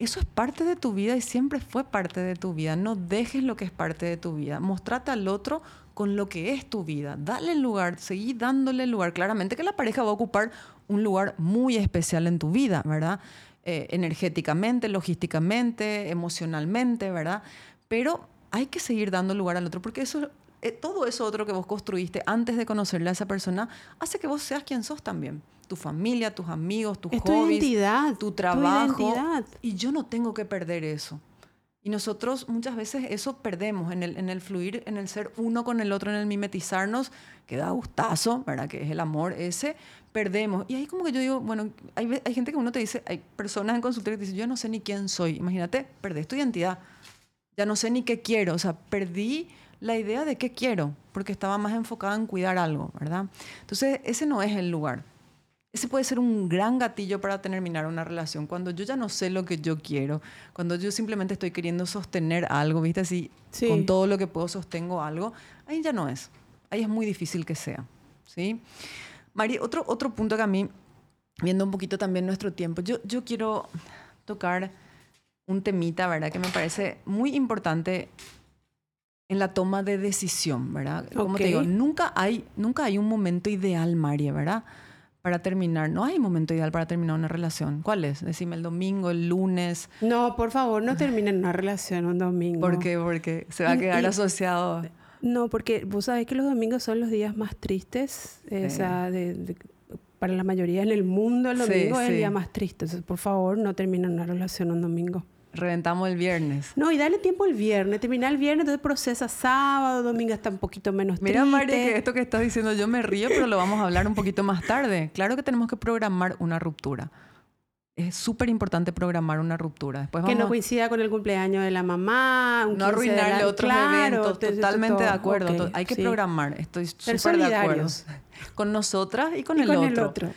eso es parte de tu vida y siempre fue parte de tu vida. No dejes lo que es parte de tu vida. Mostrate al otro con lo que es tu vida. Dale lugar, seguí dándole lugar. Claramente que la pareja va a ocupar un lugar muy especial en tu vida, ¿verdad? Eh, energéticamente, logísticamente, emocionalmente, ¿verdad? Pero hay que seguir dando lugar al otro porque eso, eh, todo eso otro que vos construiste antes de conocerle a esa persona hace que vos seas quien sos también tu familia, tus amigos, tus tu identidad, tu trabajo. Y yo no tengo que perder eso. Y nosotros muchas veces eso perdemos en el, en el fluir, en el ser uno con el otro, en el mimetizarnos, que da gustazo, ¿verdad? Que es el amor ese, perdemos. Y ahí como que yo digo, bueno, hay, hay gente que uno te dice, hay personas en consultorio que dicen, yo no sé ni quién soy. Imagínate, perdés tu identidad. Ya no sé ni qué quiero. O sea, perdí la idea de qué quiero, porque estaba más enfocada en cuidar algo, ¿verdad? Entonces, ese no es el lugar. Ese puede ser un gran gatillo para terminar una relación. Cuando yo ya no sé lo que yo quiero, cuando yo simplemente estoy queriendo sostener algo, ¿viste? Así, con todo lo que puedo sostengo algo, ahí ya no es. Ahí es muy difícil que sea, ¿sí? Mari, otro, otro punto que a mí, viendo un poquito también nuestro tiempo, yo, yo quiero tocar un temita, ¿verdad? Que me parece muy importante en la toma de decisión, ¿verdad? Como te digo, nunca hay, nunca hay un momento ideal, María, ¿verdad? Para terminar. No hay momento ideal para terminar una relación. ¿Cuál es? Decime el domingo, el lunes. No, por favor, no terminen una relación un domingo. ¿Por qué? Porque se va a quedar asociado. No, porque vos sabés que los domingos son los días más tristes. O sea, para la mayoría en el mundo el domingo es el día más triste. Entonces, por favor, no terminen una relación un domingo reventamos el viernes. No, y dale tiempo el viernes. Termina el viernes, entonces procesa sábado, domingo está un poquito menos Mira, María, que esto que estás diciendo yo me río, pero lo vamos a hablar un poquito más tarde. Claro que tenemos que programar una ruptura. Es súper importante programar una ruptura. Después Que no coincida con el cumpleaños de la mamá. no arruinarle otros eventos. Totalmente de acuerdo. Hay que programar. Estoy súper de acuerdo. Con nosotras y con, el, otro. el otro.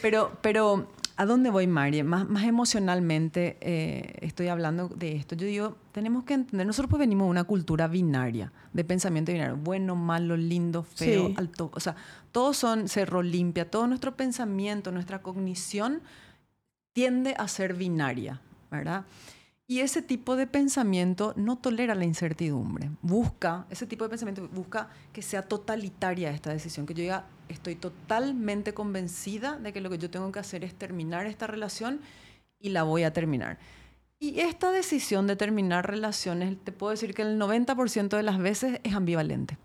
Pero, pero ¿A dónde voy, María? Más, más emocionalmente eh, estoy hablando de esto. Yo digo, tenemos que entender, nosotros pues venimos de una cultura binaria, de pensamiento binario, bueno, malo, lindo, feo, alto. O sea, todos son cerro limpia, todo nuestro pensamiento, nuestra cognición tiende a ser binaria, ¿verdad? Y ese tipo de pensamiento no tolera la incertidumbre. Busca, ese tipo de pensamiento busca que sea totalitaria esta decisión, que yo diga, estoy totalmente convencida de que lo que yo tengo que hacer es terminar esta relación y la voy a terminar. Y esta decisión de terminar relaciones, te puedo decir que el 90% de las veces es ambivalente.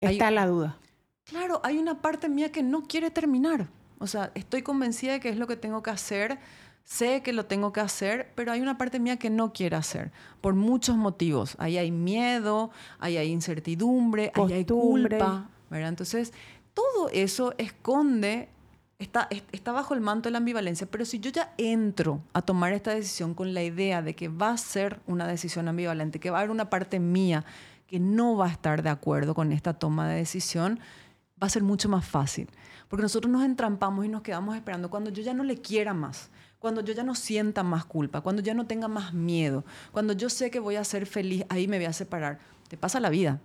Está la duda. Claro, hay una parte mía que no quiere terminar. O sea, estoy convencida de que es lo que tengo que hacer sé que lo tengo que hacer, pero hay una parte mía que no quiere hacer, por muchos motivos. Ahí hay miedo, ahí hay incertidumbre, ahí hay culpa, ¿verdad? Entonces, todo eso esconde, está, está bajo el manto de la ambivalencia, pero si yo ya entro a tomar esta decisión con la idea de que va a ser una decisión ambivalente, que va a haber una parte mía que no va a estar de acuerdo con esta toma de decisión, va a ser mucho más fácil. Porque nosotros nos entrampamos y nos quedamos esperando cuando yo ya no le quiera más, cuando yo ya no sienta más culpa, cuando ya no tenga más miedo, cuando yo sé que voy a ser feliz, ahí me voy a separar. Te pasa la vida.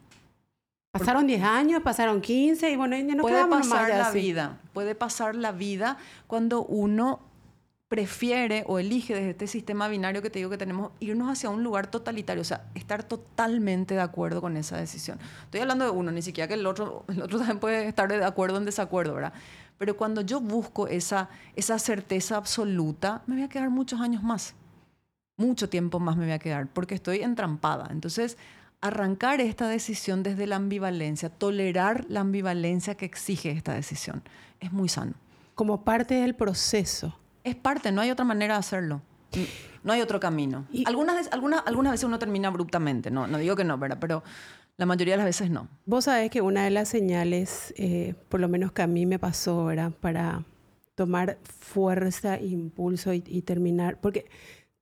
Pasaron 10 años, pasaron 15 y bueno, ya no puede pasar la vida, puede pasar la vida cuando uno prefiere o elige desde este sistema binario que te digo que tenemos irnos hacia un lugar totalitario, o sea, estar totalmente de acuerdo con esa decisión. Estoy hablando de uno, ni siquiera que el otro, el otro también puede estar de acuerdo o en desacuerdo, ¿verdad? Pero cuando yo busco esa, esa certeza absoluta, me voy a quedar muchos años más. Mucho tiempo más me voy a quedar porque estoy entrampada. Entonces, arrancar esta decisión desde la ambivalencia, tolerar la ambivalencia que exige esta decisión, es muy sano. Como parte del proceso. Es parte, no hay otra manera de hacerlo. No hay otro camino. algunas, algunas, algunas veces uno termina abruptamente, no, no digo que no, ¿verdad? pero la mayoría de las veces no. Vos sabés que una de las señales, eh, por lo menos que a mí me pasó, ¿verdad? Para tomar fuerza, impulso y, terminar, porque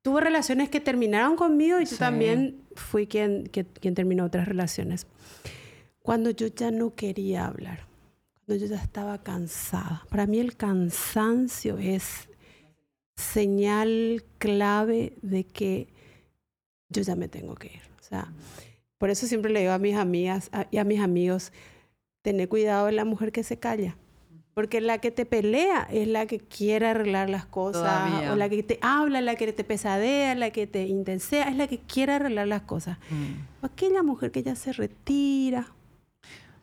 tuve relaciones que terminaron conmigo y yo también fui quien, quien, terminó otras relaciones. Cuando yo ya no quería hablar, cuando yo ya estaba cansada. Para mí el cansancio es señal clave de que yo ya me tengo que ir. O sea, por eso siempre le digo a mis amigas y a mis amigos, tener cuidado de la mujer que se calla. Porque la que te pelea es la que quiere arreglar las cosas, o la que te habla, la que te pesadea, la que te intensea, es la que quiere arreglar las cosas. Mm. Aquella mujer que ya se retira.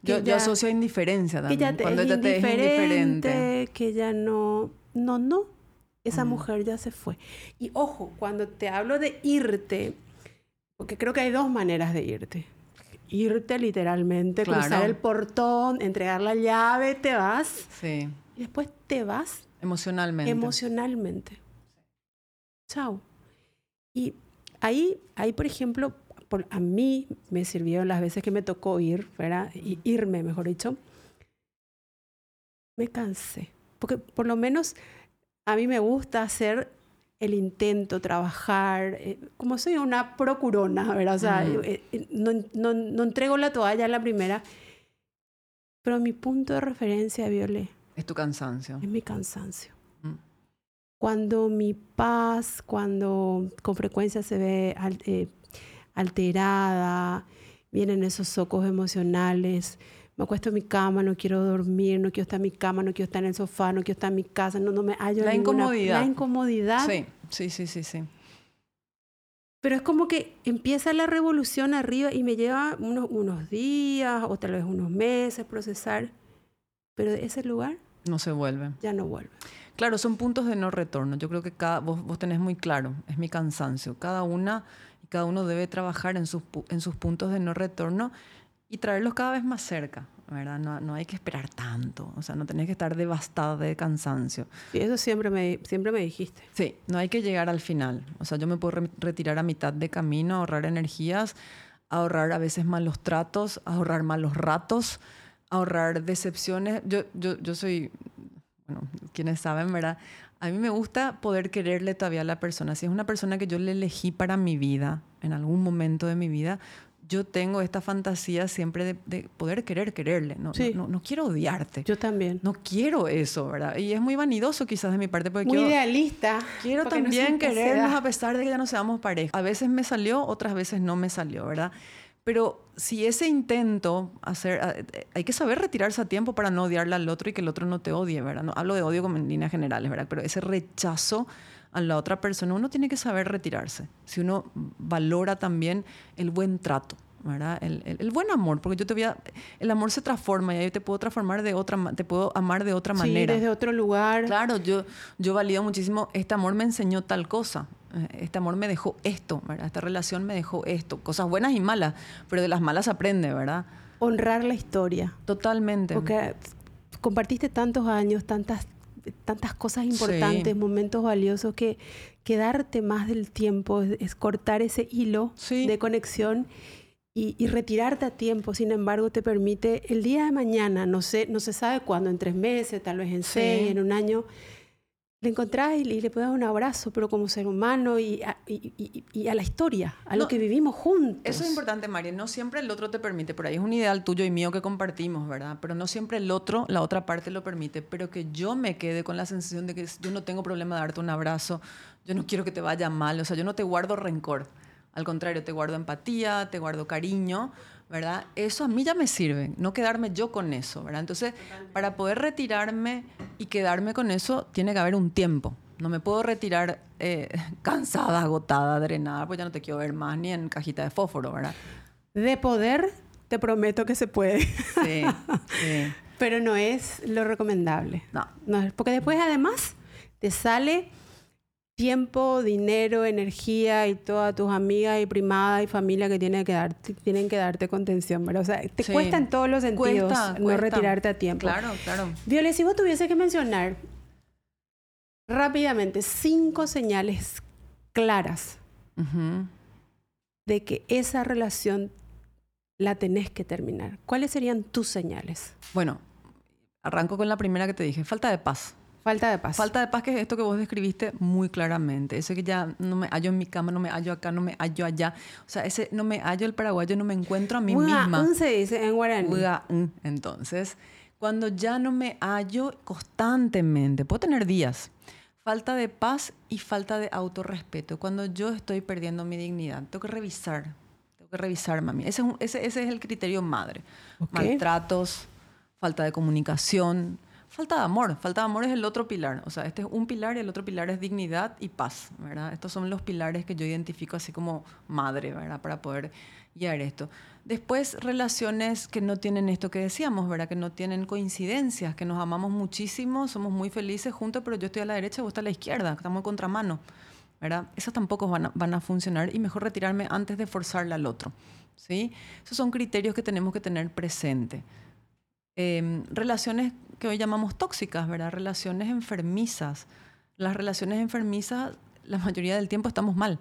Yo, yo, asocio a indiferencia también. Que ya te, cuando es, ya te es indiferente. Que ya no, no, no. Esa mm. mujer ya se fue. Y ojo, cuando te hablo de irte, porque creo que hay dos maneras de irte. Irte literalmente, cruzar el portón, entregar la llave, te vas. Sí. Y después te vas. Emocionalmente. Emocionalmente. Chao. Y ahí, ahí por ejemplo, por, a mí me sirvieron las veces que me tocó ir, ¿verdad? Y irme, mejor dicho. Me cansé. Porque por lo menos a mí me gusta hacer el intento, trabajar, eh, como soy una procurona, ¿verdad? O sea, eh, eh, no, no, no, entrego la toalla en la primera, pero mi punto de referencia, Viole. Es tu cansancio. Es mi cansancio. Mm. Cuando mi paz, cuando con frecuencia se ve alterada, vienen esos socos emocionales, me acuesto en mi cama, no quiero dormir, no quiero estar en mi cama, no quiero estar en el sofá, no quiero estar en mi casa, no, no me hallo La incomodidad. La incomodidad. Sí, sí, sí, sí, sí. Pero es como que empieza la revolución arriba y me lleva unos, unos días o tal vez unos meses procesar, pero de ese lugar no se vuelve. Ya no vuelve. Claro, son puntos de no retorno. Yo creo que cada, vos, vos tenés muy claro, es mi cansancio. Cada una cada uno debe trabajar en sus, en sus puntos de no retorno y traerlos cada vez más cerca. ¿verdad? No, no, hay que esperar tanto, o sea, no tenés que estar devastada de cansancio. Y eso siempre me, siempre me dijiste. Sí, no hay que llegar al final. O sea, yo me puedo retirar a mitad de camino, ahorrar energías, ahorrar a veces malos tratos, ahorrar malos ratos, ahorrar decepciones. Yo, yo, yo soy, bueno, quienes saben, ¿verdad? A mí me gusta poder quererle todavía a la persona. Si es una persona que yo le elegí para mi vida, en algún momento de mi vida, yo tengo esta fantasía siempre de, poder querer quererle. No, no, no, quiero odiarte. Yo también. No quiero eso, ¿verdad? Y es muy vanidoso quizás de mi parte. Porque muy idealista. Quiero también querernos a pesar de que ya no seamos pareja. A veces me salió, otras veces no me salió, ¿verdad? Pero si ese intento, hacer, hay que saber retirarse a tiempo para no odiarle al otro y que el otro no te odie, ¿verdad? No, hablo de odio como en líneas generales, ¿verdad? Pero ese rechazo a la otra persona, uno tiene que saber retirarse. Si uno valora también el buen trato, ¿verdad? El, el, buen amor, porque yo te voy a, el amor se transforma y ahí te puedo transformar de otra, te puedo amar de otra manera. desde otro lugar. Claro, yo, yo valido muchísimo, este amor me enseñó tal cosa, eh, este amor me dejó esto, ¿verdad? Esta relación me dejó esto, cosas buenas y malas, pero de las malas aprende, ¿verdad? Honrar la historia. Totalmente. Porque compartiste tantos años, tantas tantas cosas importantes, momentos valiosos, que quedarte más del tiempo es, cortar ese hilo de conexión y, retirarte a tiempo, sin embargo, te permite el día de mañana, no, sé, no se sabe cuándo, en tres meses, tal vez en seis, en un año, le encontrás y, le dar un abrazo, pero como ser humano y a, y, a la historia, a lo que vivimos juntos. Eso es importante, María. No siempre el otro te permite, por ahí es un ideal tuyo y mío que compartimos, ¿verdad? Pero no siempre el otro, la otra parte lo permite. Pero que yo me quede con la sensación de que yo no tengo problema de darte un abrazo, yo no quiero que te vaya mal, o sea, yo no te guardo rencor. Al contrario, te guardo empatía, te guardo cariño, ¿verdad? Eso a mí ya me sirve, no quedarme yo con eso, ¿verdad? Entonces, para poder retirarme y quedarme con eso, tiene que haber un tiempo. No me puedo retirar eh, cansada, agotada, drenada, pues ya no te quiero ver más ni en cajita de fósforo, ¿verdad? De poder, te prometo que se puede. Sí, sí. Pero no es lo recomendable. No. no. Porque después, además, te sale tiempo, dinero, energía y todas tus amigas y primadas y familia que tienen que darte, tienen que darte contención, ¿verdad? O sea, te cuesta en todos los sentidos no retirarte a tiempo. Claro, claro. Violet, si vos tuviese que mencionar rápidamente cinco señales claras de que esa relación la tenés que terminar, ¿cuáles serían tus señales? Bueno, arranco con la primera que te dije, falta de paz. Falta de paz. Falta de paz, que es esto que vos describiste muy claramente. Ese que ya no me hallo en mi cama, no me hallo acá, no me hallo allá. O sea, ese no me hallo el paraguayo, no me encuentro a mí misma. se dice en guaraní. Entonces, cuando ya no me hallo constantemente, puedo tener días. Falta de paz y falta de autorrespeto. Cuando yo estoy perdiendo mi dignidad, tengo que revisar. Tengo que revisar, mami. Ese es, ese, ese es el criterio madre. Maltratos, falta de comunicación Falta de amor. Falta de amor es el otro pilar. O sea, este es un pilar y el otro pilar es dignidad y paz, ¿verdad? Estos son los pilares que yo identifico así como madre, ¿verdad? Para poder guiar esto. Después, relaciones que no tienen esto que decíamos, ¿verdad? Que no tienen coincidencias, que nos amamos muchísimo, somos muy felices juntos, pero yo estoy a la derecha y vos a la izquierda, estamos en contramano, ¿verdad? Esas tampoco van a, van a funcionar y mejor retirarme antes de forzarle al otro, ¿sí? Esos son criterios que tenemos que tener presente. Em, relaciones que hoy llamamos tóxicas, ¿verdad? Relaciones enfermizas. Las relaciones enfermizas, la mayoría del tiempo estamos mal.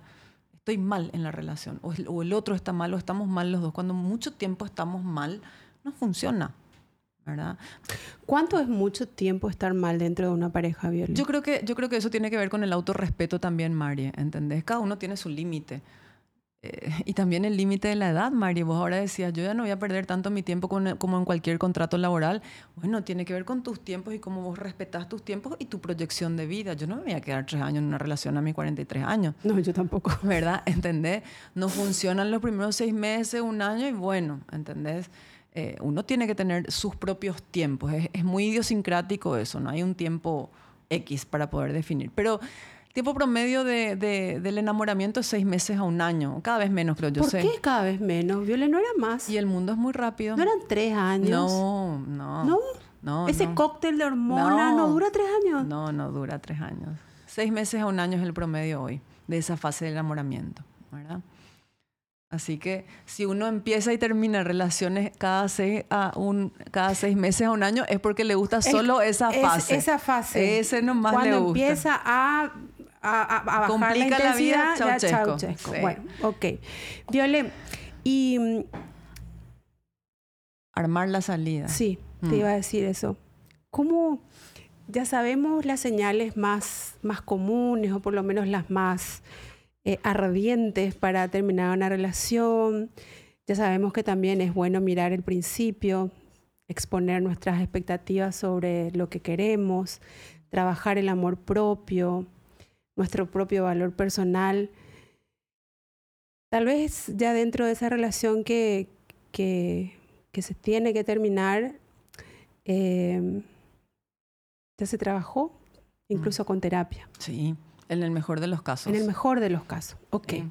Estoy mal en la relación. O el, otro está mal o estamos mal los dos. Cuando mucho tiempo estamos mal, no funciona. ¿verdad? ¿Cuánto es mucho tiempo estar mal dentro de una pareja, violenta? Yo creo que, yo creo que eso tiene que ver con el autorrespeto también, María, ¿entendés? Cada uno tiene su límite. Eh, y también el límite de la edad, Mari. Vos ahora decías, yo ya no voy a perder tanto mi tiempo como en cualquier contrato laboral. Bueno, tiene que ver con tus tiempos y cómo vos respetas tus tiempos y tu proyección de vida. Yo no me voy a quedar tres años en una relación a mis 43 años. No, yo tampoco. ¿Verdad? ¿Entendés? No funcionan los primeros seis meses, un año y bueno, ¿entendés? Eh, uno tiene que tener sus propios tiempos. Es, es muy idiosincrático eso, no hay un tiempo X para poder definir. Pero tiempo promedio de, de- del enamoramiento es seis meses a un año, cada vez menos creo yo ¿Por sé. qué cada vez menos? Viole, no era más. Y el mundo es muy rápido. ¿No eran tres años? No, no. ¿No? No, Ese no. cóctel de hormonas no. No. dura tres años. No, no dura tres años. Seis meses a un año es el promedio hoy de esa fase del enamoramiento, ¿verdad? Así que si uno empieza y termina relaciones cada seis, a un, cada seis meses a un año es porque le gusta solo esa es- fase. esa fase. Ese nomás Cuando le gusta. empieza a, a, a- a bajar Complica la la vida, ya Ceausescu. Ceausescu. Sí. Bueno, ok. Viole, y mm, Armar la salida. sí, te Mm. iba a decir eso. ¿Cómo ya sabemos las señales más, más comunes o por lo menos las más eh, ardientes para terminar una relación? Ya sabemos que también es bueno mirar el principio, exponer nuestras expectativas sobre lo que queremos, trabajar el amor propio, nuestro propio valor personal. Tal vez ya dentro de esa relación que, que, que se tiene que terminar, eh, ya se trabajó, incluso con terapia, Sí, en el mejor de los casos. en el mejor de los casos. Ok, Sí.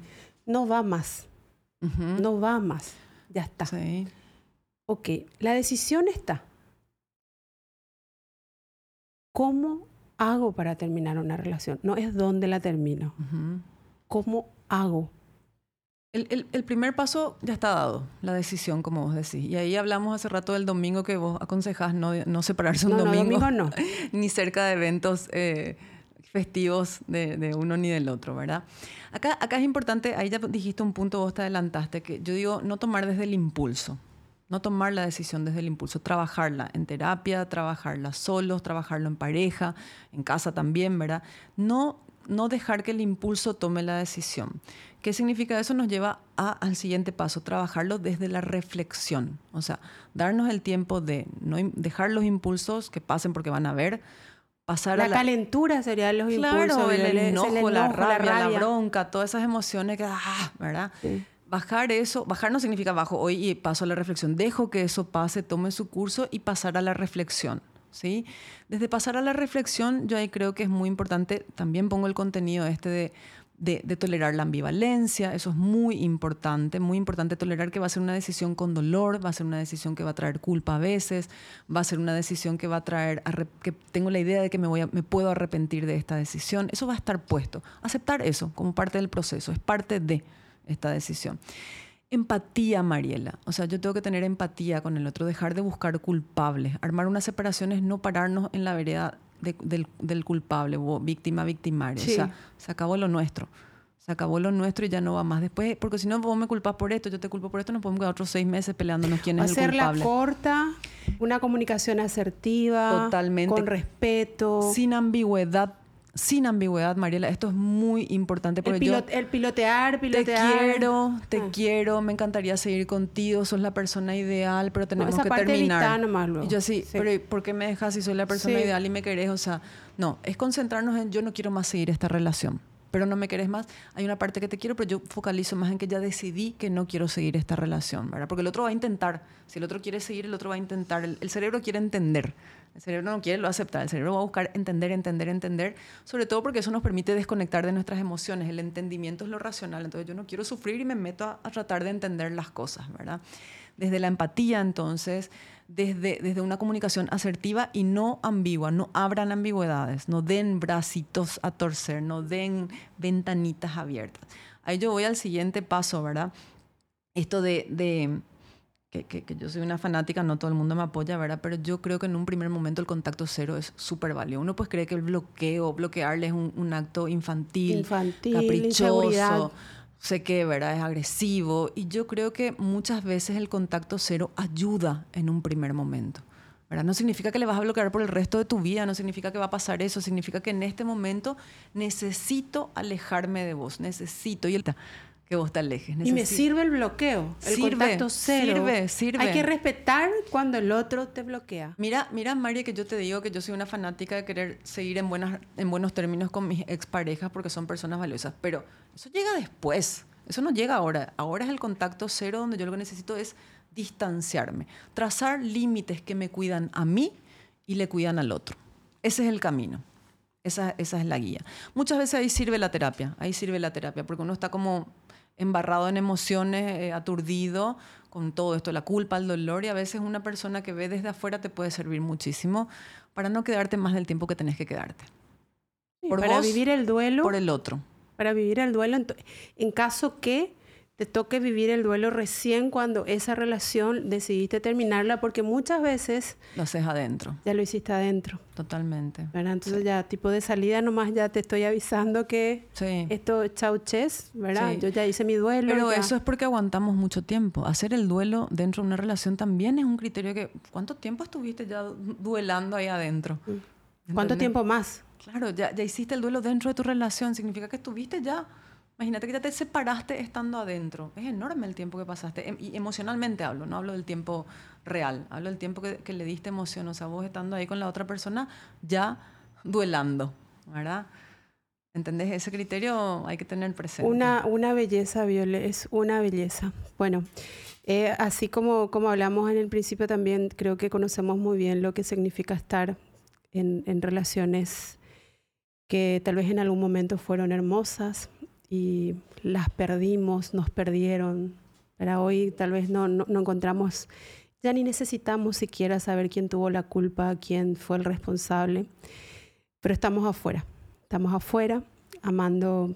no va más, no va más, ya está. Sí. Ok, la decisión está. ¿Cómo hago para terminar una relación? No es dónde la termino, Ujú. ¿cómo hago? El, el- el primer paso ya está dado, la decisión, como vos decís. Y ahí hablamos hace rato del domingo que vos aconsejás no, no separarse un No, no, domingo, domingo no. ni cerca de eventos eh, festivos de, de uno ni del otro, ¿verdad? Acá, acá es importante, ahí ya dijiste un punto, vos te adelantaste, que yo digo no tomar desde el impulso. No tomar la decisión desde el impulso, trabajarla en terapia, trabajarla solos, trabajarlo en pareja, en casa también, ¿verdad? No, no dejar que el impulso tome la decisión. ¿Qué significa eso? Nos lleva a- al siguiente paso, trabajarlo desde la reflexión. O sea, darnos el tiempo de no dejar los impulsos que pasen porque van a ver, pasar La a la, calentura serían los Claro, impulsos. el, el- el enojo, la, rabia, la, rabia. bronca, todas esas emociones que, ah, ¿verdad? Sí. Bajar eso, bajar no significa bajo hoy y paso a la reflexión. Dejo que eso pase, tome su curso y pasar a la reflexión. ¿sí? Desde pasar a la reflexión, yo ahí creo que es muy importante, también pongo el contenido este de, de, de tolerar la ambivalencia, eso es muy importante, muy importante tolerar que va a ser una decisión con dolor, va a ser una decisión que va a traer culpa a veces, va a ser una decisión que va a traer, que tengo la idea de que me, voy a- me puedo arrepentir de esta decisión, eso va a estar puesto. Aceptar eso como parte del proceso, es parte de esta decisión. Empatía, Mariela. O sea, yo tengo que tener empatía con el otro, dejar de buscar culpables. Armar una separación es no pararnos en la vereda de- del, del culpable, o víctima, victimario. Sí. O sea, se acabó lo nuestro. Se acabó lo nuestro y ya no va más después. Porque si no, vos me culpas por esto, yo te culpo por esto, nos podemos quedar otros seis meses peleándonos quién es el Hacerla culpable. corta, una comunicación asertiva, Totalmente. con respeto. Sin ambigüedad. Sin ambigüedad, Mariela. Esto es muy importante el, yo... pilot- el pilotear, Te pilotear. quiero, te Ah. quiero, me encantaría seguir contigo, sos la persona ideal, pero tenemos esa que parte terminar. nomás luego. Y yo así, Sí. pero ¿por qué me dejas si soy la persona Sí. ideal y me querés? O sea, no, es concentrarnos en yo no quiero más seguir esta relación, pero no me querés más. Hay una parte que te quiero, pero yo focalizo más en que ya decidí que no quiero seguir esta relación, ¿verdad? Porque el otro va a intentar, si el otro quiere seguir, el otro va a intentar, el, el cerebro quiere entender. El cerebro no quiere lo aceptar, el cerebro va a buscar entender, entender, entender, sobre todo porque eso nos permite desconectar de nuestras emociones. El entendimiento es lo racional, entonces yo no quiero sufrir y me meto a, a tratar de entender las cosas, ¿verdad? Desde la empatía, entonces, desde, desde una comunicación asertiva y no ambigua, no abran ambigüedades, no den bracitos a torcer, no den ventanitas abiertas. Ahí yo voy al siguiente paso, ¿verdad? Esto de, de que, que- que yo soy una fanática, no todo el mundo me apoya, ¿verdad? Pero yo creo que en un primer momento el contacto cero es súper valioso. Uno pues cree que el bloqueo, bloquearle es un, un acto infantil, Infantil, caprichoso, sé que, ¿verdad? Es agresivo. Y yo creo que muchas veces el contacto cero ayuda en un primer momento. ¿verdad? No significa que le vas a bloquear por el resto de tu vida, no significa que va a pasar eso, significa que en este momento necesito alejarme de vos, necesito y el- que vos te alejes. Y me necesito- sirve el bloqueo, el Sirve, contacto cero. sirve, sirve. Hay que respetar cuando el otro te bloquea. Mira, mira, María, que yo te digo que yo soy una fanática de querer seguir en, buenas, en buenos términos con mis exparejas porque son personas valiosas, pero eso llega después, eso no llega ahora. Ahora es el contacto cero donde yo lo que necesito es distanciarme, trazar límites que me cuidan a mí y le cuidan al otro. Ese es el camino. Esa, esa es la guía. Muchas veces ahí sirve la terapia, ahí sirve la terapia, porque uno está como embarrado en emociones, eh, aturdido con todo esto, la culpa, el dolor, y a veces una persona que ve desde afuera te puede servir muchísimo para no quedarte más del tiempo que tenés que quedarte. por para vivir el duelo. Por el otro. Para vivir el duelo en caso que te toque vivir el duelo recién cuando esa relación decidiste terminarla, porque muchas veces... Lo haces adentro. Ya lo hiciste adentro. Totalmente. ¿verdad? Entonces ya tipo de salida nomás ya te estoy avisando que sí. esto chau ches, ¿verdad? Yo ya hice mi duelo. Pero eso es porque aguantamos mucho tiempo. Hacer el duelo dentro de una relación también es un criterio que... ¿Cuánto tiempo estuviste ya duelando ahí adentro? Mm. ¿Cuánto tiempo más? Claro, ya, ya hiciste el duelo dentro de tu relación. Significa que estuviste ya Imagínate que ya te separaste estando adentro. Es enorme el tiempo que pasaste. Em, y emocionalmente hablo, no hablo del tiempo real. Hablo del tiempo que, le diste emoción. O sea, vos estando ahí con la otra persona ya duelando, ¿verdad? ¿Entendés? Ese criterio hay que tener presente. Una, una belleza, Viole, es una belleza. Bueno, eh, así como, como hablamos en el principio, también creo que conocemos muy bien lo que significa estar en, en relaciones que tal vez en algún momento fueron hermosas, y las perdimos, nos perdieron. Pero hoy tal vez no, no, encontramos, ya ni necesitamos siquiera saber quién tuvo la culpa, quién fue el responsable, pero estamos afuera, estamos afuera amando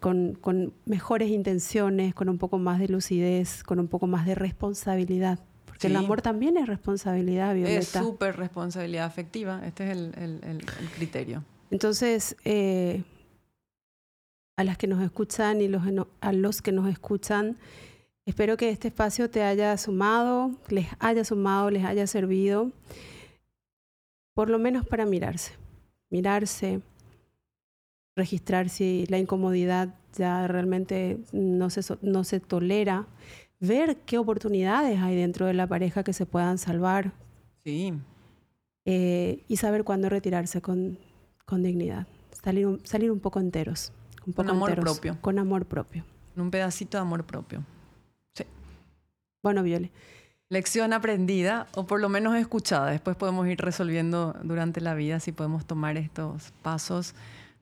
con, con, mejores intenciones, con un poco más de lucidez, con un poco más de responsabilidad. Porque el amor también es responsabilidad, Violeta. Es súper responsabilidad afectiva, este es el, el, el, criterio. Entonces, eh, a las que nos escuchan y los, a los que nos escuchan. Espero que este espacio te haya sumado, les haya sumado, les haya servido, por lo menos para mirarse, mirarse, registrar si la incomodidad ya realmente no se, no se tolera, ver qué oportunidades hay dentro de la pareja que se puedan salvar. Sí. Eh, y saber cuándo retirarse con, con dignidad, salir salir un poco enteros con amor propio. Con amor propio. Un pedacito de amor propio. Sí. Bueno, Viole. Lección aprendida, o por lo menos escuchada. Después podemos ir resolviendo durante la vida si podemos tomar estos pasos.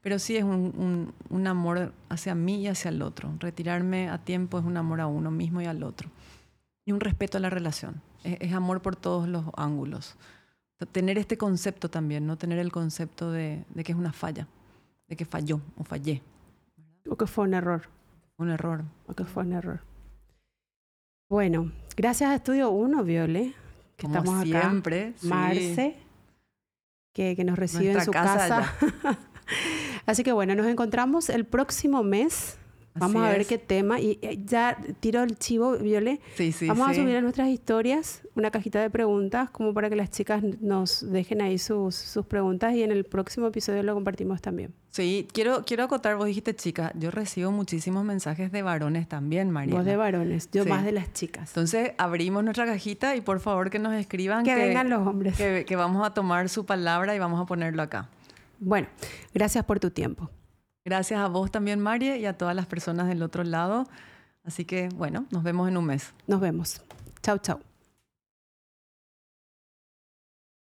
Pero sí es un, un, amor hacia mí y hacia el otro. Retirarme a tiempo es un amor a uno mismo y al otro. Y un respeto a la relación. Es, amor por todos los ángulos. Tener este concepto también, no tener el concepto de, de que es una falla, de que falló o fallé. O que fue un error. Un error. O que fue un error. Bueno, gracias a Estudio 1, Viole, que estamos acá. siempre. Marce, que, que, nos recibe en su casa. Así que bueno, nos encontramos el próximo mes Vamos a ver qué tema. Y eh, ya tiro el chivo, Viole. Sí, sí, Vamos a subir a nuestras historias una cajita de preguntas, como para que las chicas nos dejen ahí sus, sus preguntas y en el próximo episodio lo compartimos también. Sí, quiero, quiero acotar, vos dijiste chica, yo recibo muchísimos mensajes de varones también, María. Vos de varones, yo más de las chicas. Entonces abrimos nuestra cajita y por favor que nos escriban. Que, vengan los hombres. Que, que vamos a tomar su palabra y vamos a ponerlo acá. Bueno, gracias por tu tiempo. Gracias a vos también, María, y a todas las personas del otro lado. Así que, bueno, nos vemos en un mes. Nos vemos. Chau, chau.